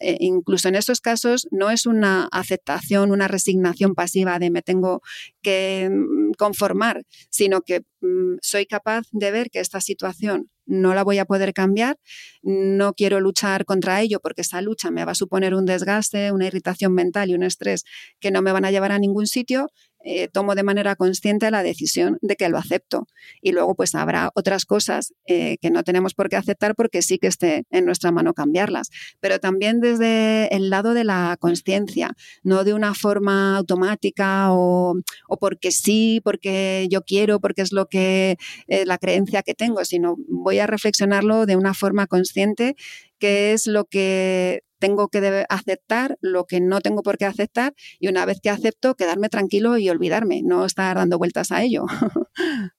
eh, incluso en esos casos no es una aceptación, una resignación pasiva de me tengo que mm, conformar, sino que mm, soy capaz de ver que esta situación no la voy a poder cambiar, no quiero luchar contra ello porque esa lucha me va a suponer un desgaste, una irritación mental y un estrés que no me van a llevar a ningún sitio eh, tomo de manera consciente la decisión de que lo acepto. Y luego pues habrá otras cosas eh, que no tenemos por qué aceptar porque sí que esté en nuestra mano cambiarlas. Pero también desde el lado de la conciencia, no de una forma automática o, porque sí, porque yo quiero, porque es lo que eh, la creencia que tengo, sino voy a reflexionarlo de una forma consciente qué es lo que tengo que aceptar, lo que no tengo por qué aceptar y una vez que acepto, quedarme tranquilo y olvidarme, no estar dando vueltas a ello.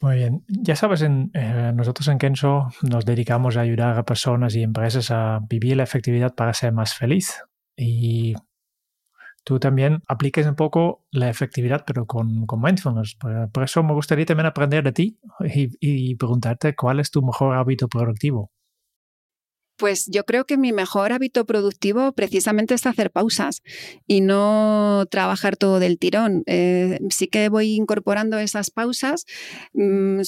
Muy bien. Ya sabes, en, eh, nosotros en Kenso nos dedicamos a ayudar a personas y empresas a vivir la efectividad para ser más feliz. Y tú también apliques un poco la efectividad, pero con, con mindfulness. Por, eso me gustaría también aprender de ti y preguntarte cuál es tu mejor hábito productivo. Pues yo creo que mi mejor hábito productivo precisamente es hacer pausas y no trabajar todo del tirón. Eh, sí que voy incorporando esas pausas. Mm,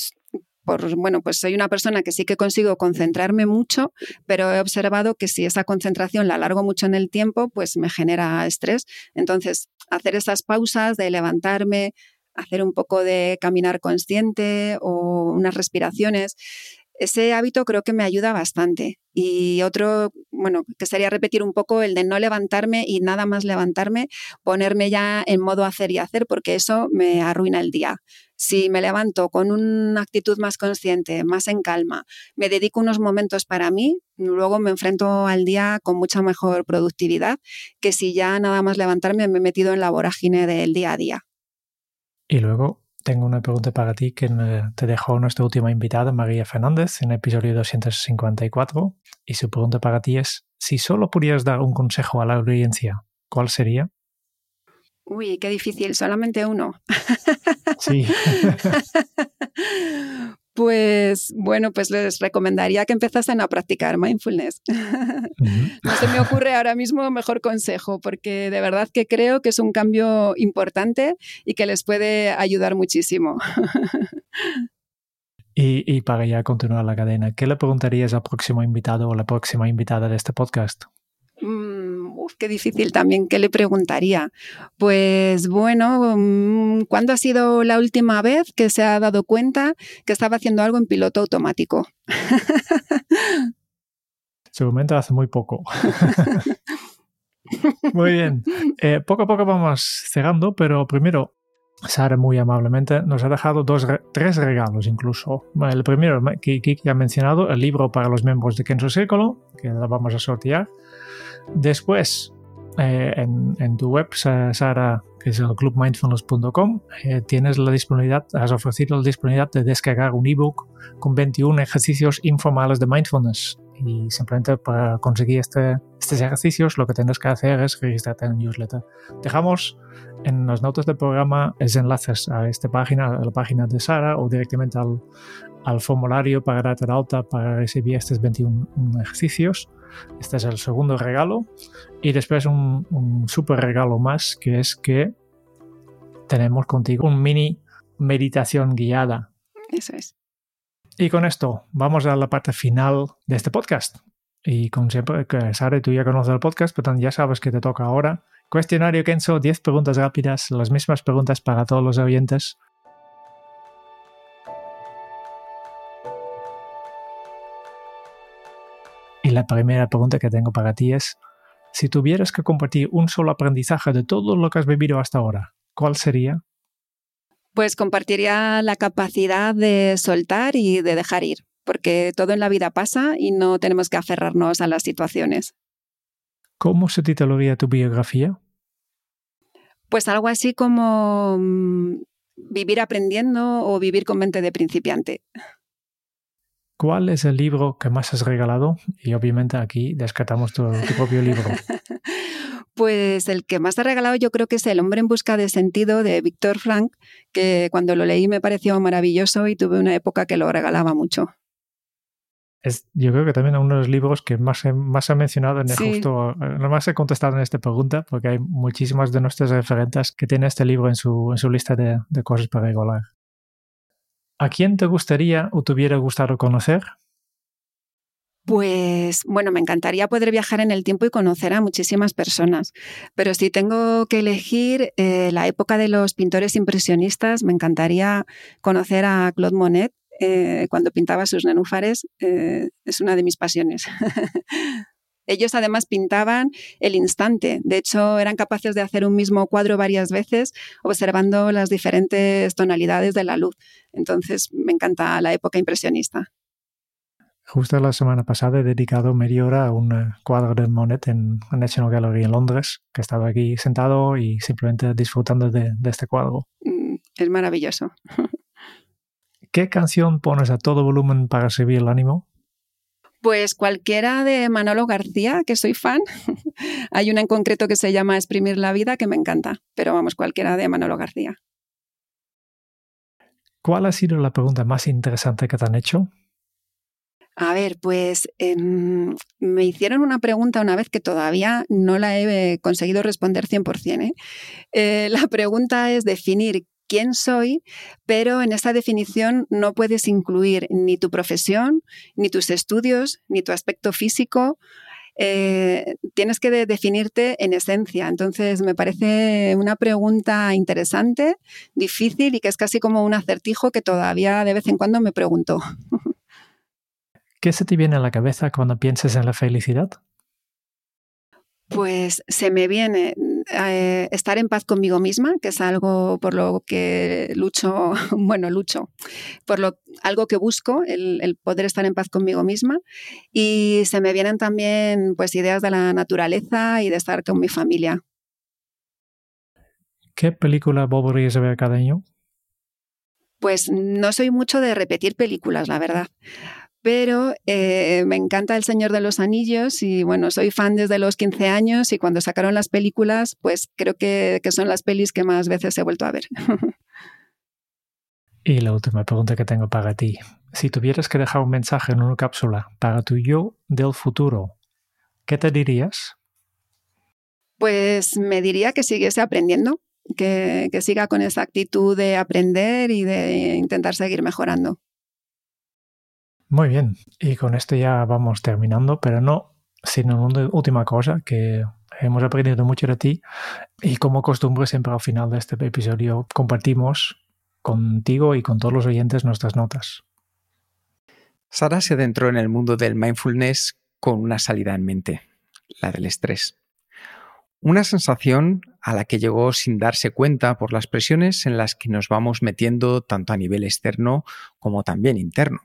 por, bueno, pues soy una persona que sí que consigo concentrarme mucho, pero he observado que si esa concentración la alargo mucho en el tiempo, pues me genera estrés. Entonces, hacer esas pausas de levantarme, hacer un poco de caminar consciente o unas respiraciones, ese hábito creo que me ayuda bastante. Y otro, bueno, que sería repetir un poco el de no levantarme y nada más levantarme, ponerme ya en modo hacer y hacer, porque eso me arruina el día. Si me levanto con una actitud más consciente, más en calma, me dedico unos momentos para mí, luego me enfrento al día con mucha mejor productividad que si ya nada más levantarme me he metido en la vorágine del día a día. Y luego tengo una pregunta para ti que te dejó nuestra última invitada, María Fernández, en el episodio 254. Y su pregunta para ti es, si solo pudieras dar un consejo a la audiencia, ¿cuál sería? Uy, qué difícil, solamente uno. Sí. Pues bueno, pues les recomendaría que empezasen a practicar mindfulness. no se me ocurre ahora mismo mejor consejo, porque de verdad que creo que es un cambio importante y que les puede ayudar muchísimo. y, para ya continuar la cadena, ¿qué le preguntarías al próximo invitado o la próxima invitada de este podcast? Qué difícil también, ¿qué le preguntaría? Pues bueno, mm, ¿cuándo ha sido la última vez que se ha dado cuenta que estaba haciendo algo en piloto automático? Seguramente hace muy poco. muy bien. Eh, poco a poco vamos cerrando, pero primero, Sara muy amablemente nos ha dejado dos, tres regalos incluso. El primero que ha mencionado, el libro para los miembros de Kenzo Círculo, que lo vamos a sortear. Después, eh, en, tu web, Sara, que es el clubmindfulness.com, eh, tienes la disponibilidad, has ofrecido la disponibilidad de descargar un ebook con 21 ejercicios informales de mindfulness y simplemente para conseguir este, estos ejercicios lo que tienes que hacer es registrarte en el newsletter. Dejamos en las notas del programa los enlaces a esta página, a la página de Sara o directamente al, al formulario para darte la alta para recibir estos 21 ejercicios. Este es el segundo regalo. Y después un, un super regalo más que es que tenemos contigo un mini meditación guiada. Eso es. Y con esto vamos a la parte final de este podcast. Y como siempre, que tú ya conoces el podcast, pero ya sabes que te toca ahora. Cuestionario Kenzo, 10 preguntas rápidas, las mismas preguntas para todos los oyentes. Y la primera pregunta que tengo para ti es, si tuvieras que compartir un solo aprendizaje de todo lo que has vivido hasta ahora, ¿cuál sería? Pues compartiría la capacidad de soltar y de dejar ir, porque todo en la vida pasa y no tenemos que aferrarnos a las situaciones. ¿Cómo se titularía tu biografía? Pues algo así como mm, vivir aprendiendo o vivir con mente de principiante. ¿Cuál es el libro que más has regalado? Y obviamente aquí descartamos tu, tu propio libro. Pues el que más ha regalado yo creo que es El hombre en busca de sentido de Víctor Frank, que cuando lo leí me pareció maravilloso y tuve una época que lo regalaba mucho. Es, yo creo que también uno de los libros que más he, más mencionado en el justo, eh, más he contestado en esta pregunta, porque hay muchísimas de nuestras referentes que tienen este libro en su, en su lista de, de cosas para regalar. ¿A quién te gustaría o te hubiera gustado conocer? Pues bueno, me encantaría poder viajar en el tiempo y conocer a muchísimas personas, pero si tengo que elegir eh, la época de los pintores impresionistas, me encantaría conocer a Claude Monet eh, cuando pintaba sus nenúfares, eh, es una de mis pasiones. Ellos además pintaban el instante, de hecho eran capaces de hacer un mismo cuadro varias veces observando las diferentes tonalidades de la luz. Entonces me encanta la época impresionista. Justo la semana pasada he dedicado media hora a un eh, cuadro de Monet en National Gallery en Londres, que estaba aquí sentado y simplemente disfrutando de, este cuadro. Mm, es maravilloso. ¿Qué canción pones a todo volumen para subir el ánimo? Pues cualquiera de Manolo García, que soy fan. Hay una en concreto que se llama Exprimir la vida, que me encanta, pero vamos, cualquiera de Manolo García. ¿Cuál ha sido la pregunta más interesante que te han hecho? A ver, pues em, me hicieron una pregunta una vez que todavía no la he conseguido responder 100%. ¿eh? Eh, la pregunta es definir quién soy, pero en esa definición no puedes incluir ni tu profesión, ni tus estudios, ni tu aspecto físico. Eh, tienes que definirte en esencia. Entonces, me parece una pregunta interesante, difícil y que es casi como un acertijo que todavía de vez en cuando me pregunto. ¿Qué se te viene a la cabeza cuando piensas en la felicidad? Pues se me viene eh, estar en paz conmigo misma, que es algo por lo que lucho, bueno, lucho, por lo algo que busco, el, poder estar en paz conmigo misma. Y se me vienen también pues ideas de la naturaleza y de estar con mi familia. ¿Qué película volverías a ver cada año? Pues no soy mucho de repetir películas, la verdad pero eh, me encanta El Señor de los Anillos y bueno, soy fan desde los 15 años y cuando sacaron las películas, pues creo que, que son las pelis que más veces he vuelto a ver. y la última pregunta que tengo para ti. Si tuvieras que dejar un mensaje en una cápsula para tu yo del futuro, ¿qué te dirías? Pues me diría que siguiese aprendiendo, que, que siga con esa actitud de aprender y de intentar seguir mejorando. Muy bien, y con esto ya vamos terminando, pero no sin una última cosa que hemos aprendido mucho de ti y como costumbre siempre al final de este episodio compartimos contigo y con todos los oyentes nuestras notas. Sara se adentró en el mundo del mindfulness con una salida en mente, la del estrés. Una sensación a la que llegó sin darse cuenta por las presiones en las que nos vamos metiendo tanto a nivel externo como también interno.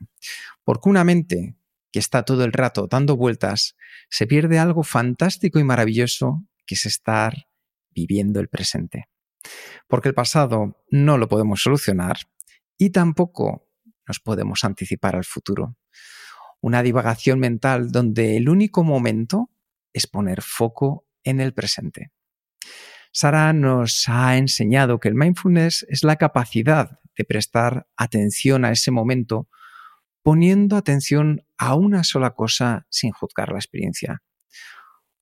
Porque una mente que está todo el rato dando vueltas, se pierde algo fantástico y maravilloso que es estar viviendo el presente. Porque el pasado no lo podemos solucionar y tampoco nos podemos anticipar al futuro. Una divagación mental donde el único momento es poner foco en el presente. Sara nos ha enseñado que el mindfulness es la capacidad de prestar atención a ese momento poniendo atención a una sola cosa sin juzgar la experiencia.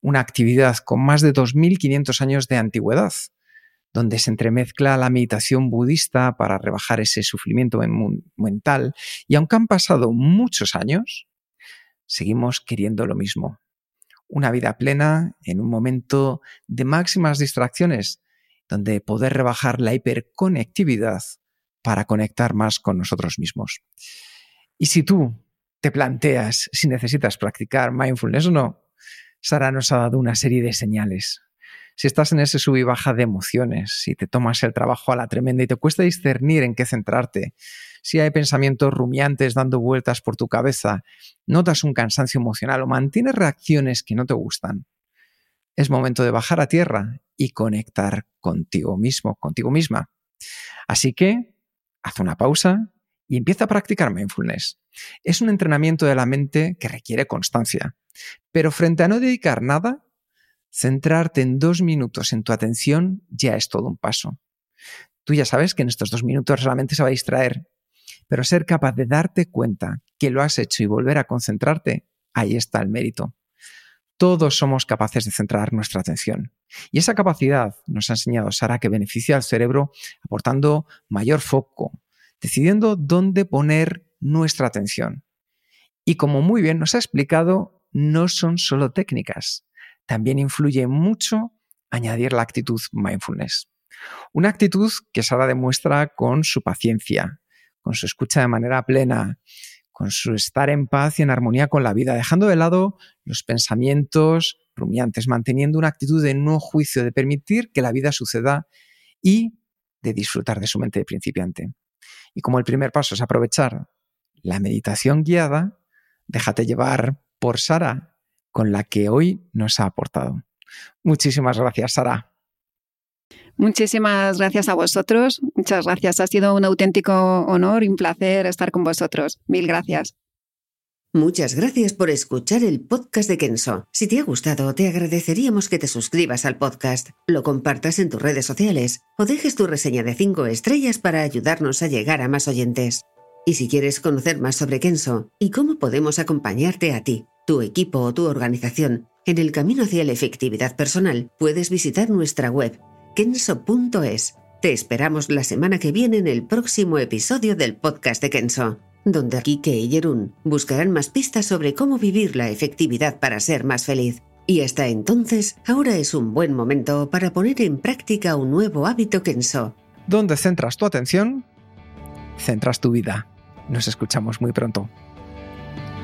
Una actividad con más de 2.500 años de antigüedad, donde se entremezcla la meditación budista para rebajar ese sufrimiento mental, y aunque han pasado muchos años, seguimos queriendo lo mismo. Una vida plena en un momento de máximas distracciones, donde poder rebajar la hiperconectividad para conectar más con nosotros mismos. Y si tú te planteas si necesitas practicar mindfulness o no, Sara nos ha dado una serie de señales. Si estás en ese sub y baja de emociones, si te tomas el trabajo a la tremenda y te cuesta discernir en qué centrarte, si hay pensamientos rumiantes dando vueltas por tu cabeza, notas un cansancio emocional o mantienes reacciones que no te gustan, es momento de bajar a tierra y conectar contigo mismo, contigo misma. Así que, haz una pausa, y empieza a practicar mindfulness. Es un entrenamiento de la mente que requiere constancia, pero frente a no dedicar nada, centrarte en dos minutos en tu atención ya es todo un paso. Tú ya sabes que en estos dos minutos realmente se va a distraer, pero ser capaz de darte cuenta que lo has hecho y volver a concentrarte, ahí está el mérito. Todos somos capaces de centrar nuestra atención. Y esa capacidad nos ha enseñado Sara que beneficia al cerebro aportando mayor foco, decidiendo dónde poner nuestra atención. Y como muy bien nos ha explicado, no son solo técnicas, también influye mucho añadir la actitud mindfulness. Una actitud que Sara demuestra con su paciencia, con su escucha de manera plena, con su estar en paz y en armonía con la vida, dejando de lado los pensamientos rumiantes, manteniendo una actitud de no juicio, de permitir que la vida suceda y de disfrutar de su mente de principiante. Y como el primer paso es aprovechar la meditación guiada, déjate llevar por Sara, con la que hoy nos ha aportado. Muchísimas gracias, Sara. Muchísimas gracias a vosotros. Muchas gracias. Ha sido un auténtico honor y un placer estar con vosotros. Mil gracias. Muchas gracias por escuchar el podcast de Kenso. Si te ha gustado, te agradeceríamos que te suscribas al podcast, lo compartas en tus redes sociales o dejes tu reseña de 5 estrellas para ayudarnos a llegar a más oyentes. Y si quieres conocer más sobre Kenso y cómo podemos acompañarte a ti, tu equipo o tu organización en el camino hacia la efectividad personal, puedes visitar nuestra web kenso.es. Te esperamos la semana que viene en el próximo episodio del podcast de Kenso donde Kike y Jerún buscarán más pistas sobre cómo vivir la efectividad para ser más feliz. Y hasta entonces, ahora es un buen momento para poner en práctica un nuevo hábito Kenso. Donde centras tu atención, centras tu vida. Nos escuchamos muy pronto.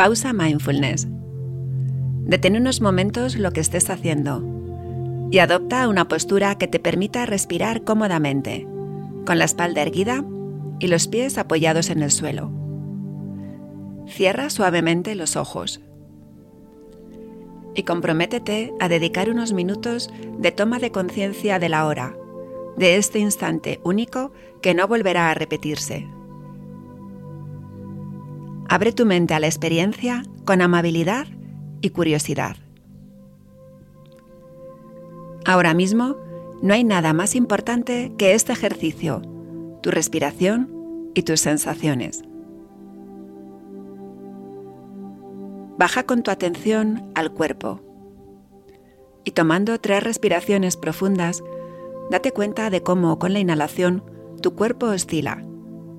Pausa Mindfulness. Detén unos momentos lo que estés haciendo y adopta una postura que te permita respirar cómodamente, con la espalda erguida y los pies apoyados en el suelo. Cierra suavemente los ojos y comprométete a dedicar unos minutos de toma de conciencia de la hora, de este instante único que no volverá a repetirse. Abre tu mente a la experiencia con amabilidad y curiosidad. Ahora mismo no hay nada más importante que este ejercicio, tu respiración y tus sensaciones. Baja con tu atención al cuerpo y tomando tres respiraciones profundas, date cuenta de cómo con la inhalación tu cuerpo oscila,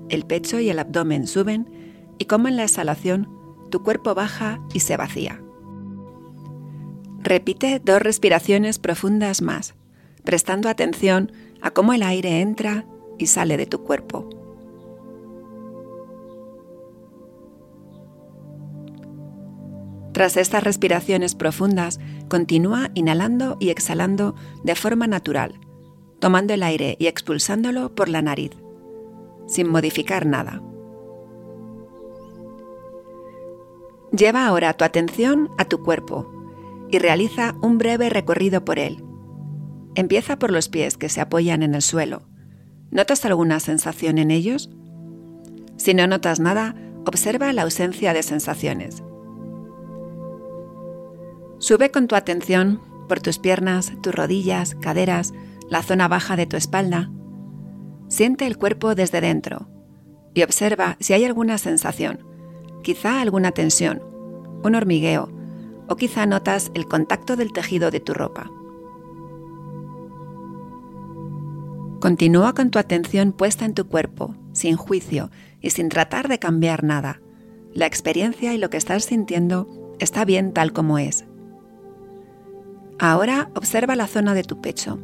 el pecho y el abdomen suben y cómo en la exhalación tu cuerpo baja y se vacía. Repite dos respiraciones profundas más, prestando atención a cómo el aire entra y sale de tu cuerpo. Tras estas respiraciones profundas, continúa inhalando y exhalando de forma natural, tomando el aire y expulsándolo por la nariz, sin modificar nada. Lleva ahora tu atención a tu cuerpo y realiza un breve recorrido por él. Empieza por los pies que se apoyan en el suelo. ¿Notas alguna sensación en ellos? Si no notas nada, observa la ausencia de sensaciones. Sube con tu atención por tus piernas, tus rodillas, caderas, la zona baja de tu espalda. Siente el cuerpo desde dentro y observa si hay alguna sensación, quizá alguna tensión, un hormigueo o quizá notas el contacto del tejido de tu ropa. Continúa con tu atención puesta en tu cuerpo, sin juicio y sin tratar de cambiar nada. La experiencia y lo que estás sintiendo está bien tal como es. Ahora observa la zona de tu pecho.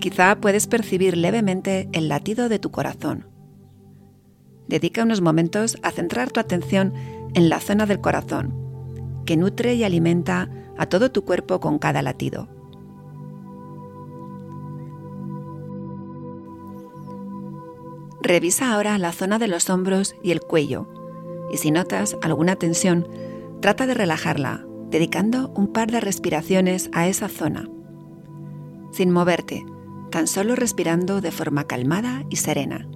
Quizá puedes percibir levemente el latido de tu corazón. Dedica unos momentos a centrar tu atención en la zona del corazón, que nutre y alimenta a todo tu cuerpo con cada latido. Revisa ahora la zona de los hombros y el cuello, y si notas alguna tensión, trata de relajarla, dedicando un par de respiraciones a esa zona. Sin moverte, tan solo respirando de forma calmada y serena.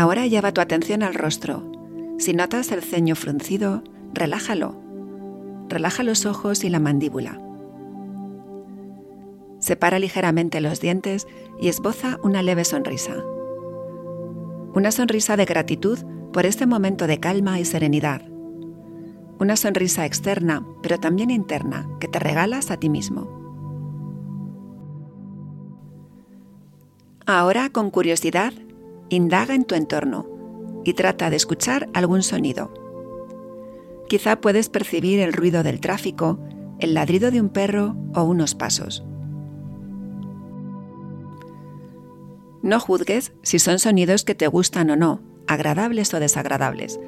Ahora lleva tu atención al rostro. Si notas el ceño fruncido, relájalo. Relaja los ojos y la mandíbula. Separa ligeramente los dientes y esboza una leve sonrisa. Una sonrisa de gratitud por este momento de calma y serenidad. Una sonrisa externa, pero también interna, que te regalas a ti mismo. Ahora, con curiosidad, indaga en tu entorno y trata de escuchar algún sonido. Quizá puedes percibir el ruido del tráfico, el ladrido de un perro o unos pasos. No juzgues si son sonidos que te gustan o no, agradables o desagradables.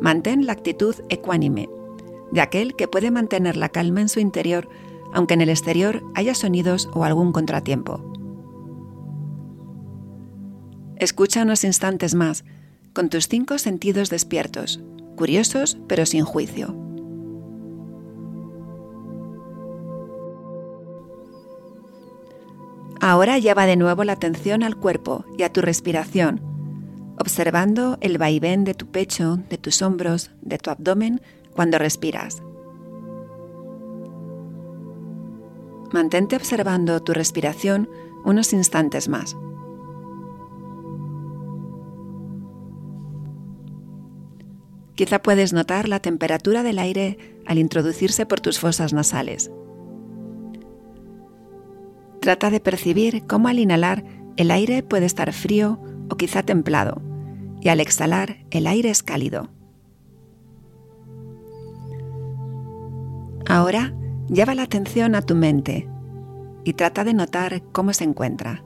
Mantén la actitud ecuánime, de aquel que puede mantener la calma en su interior, aunque en el exterior haya sonidos o algún contratiempo. Escucha unos instantes más, con tus cinco sentidos despiertos, curiosos pero sin juicio. Ahora lleva de nuevo la atención al cuerpo y a tu respiración, observando el vaivén de tu pecho, de tus hombros, de tu abdomen cuando respiras. Mantente observando tu respiración unos instantes más. Quizá puedes notar la temperatura del aire al introducirse por tus fosas nasales. Trata de percibir cómo al inhalar el aire puede estar frío o quizá templado, y al exhalar el aire es cálido. Ahora lleva la atención a tu mente y trata de notar cómo se encuentra.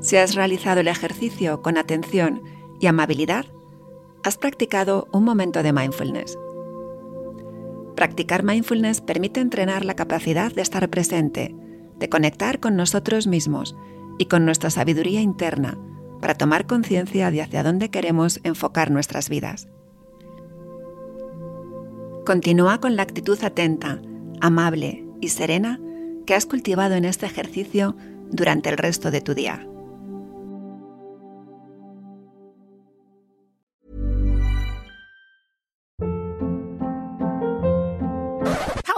Si has realizado el ejercicio con atención y amabilidad, has practicado un momento de mindfulness. Practicar mindfulness permite entrenar la capacidad de estar presente, de conectar con nosotros mismos y con nuestra sabiduría interna para tomar conciencia de hacia dónde queremos enfocar nuestras vidas. Continúa con la actitud atenta, amable y serena que has cultivado en este ejercicio durante el resto de tu día.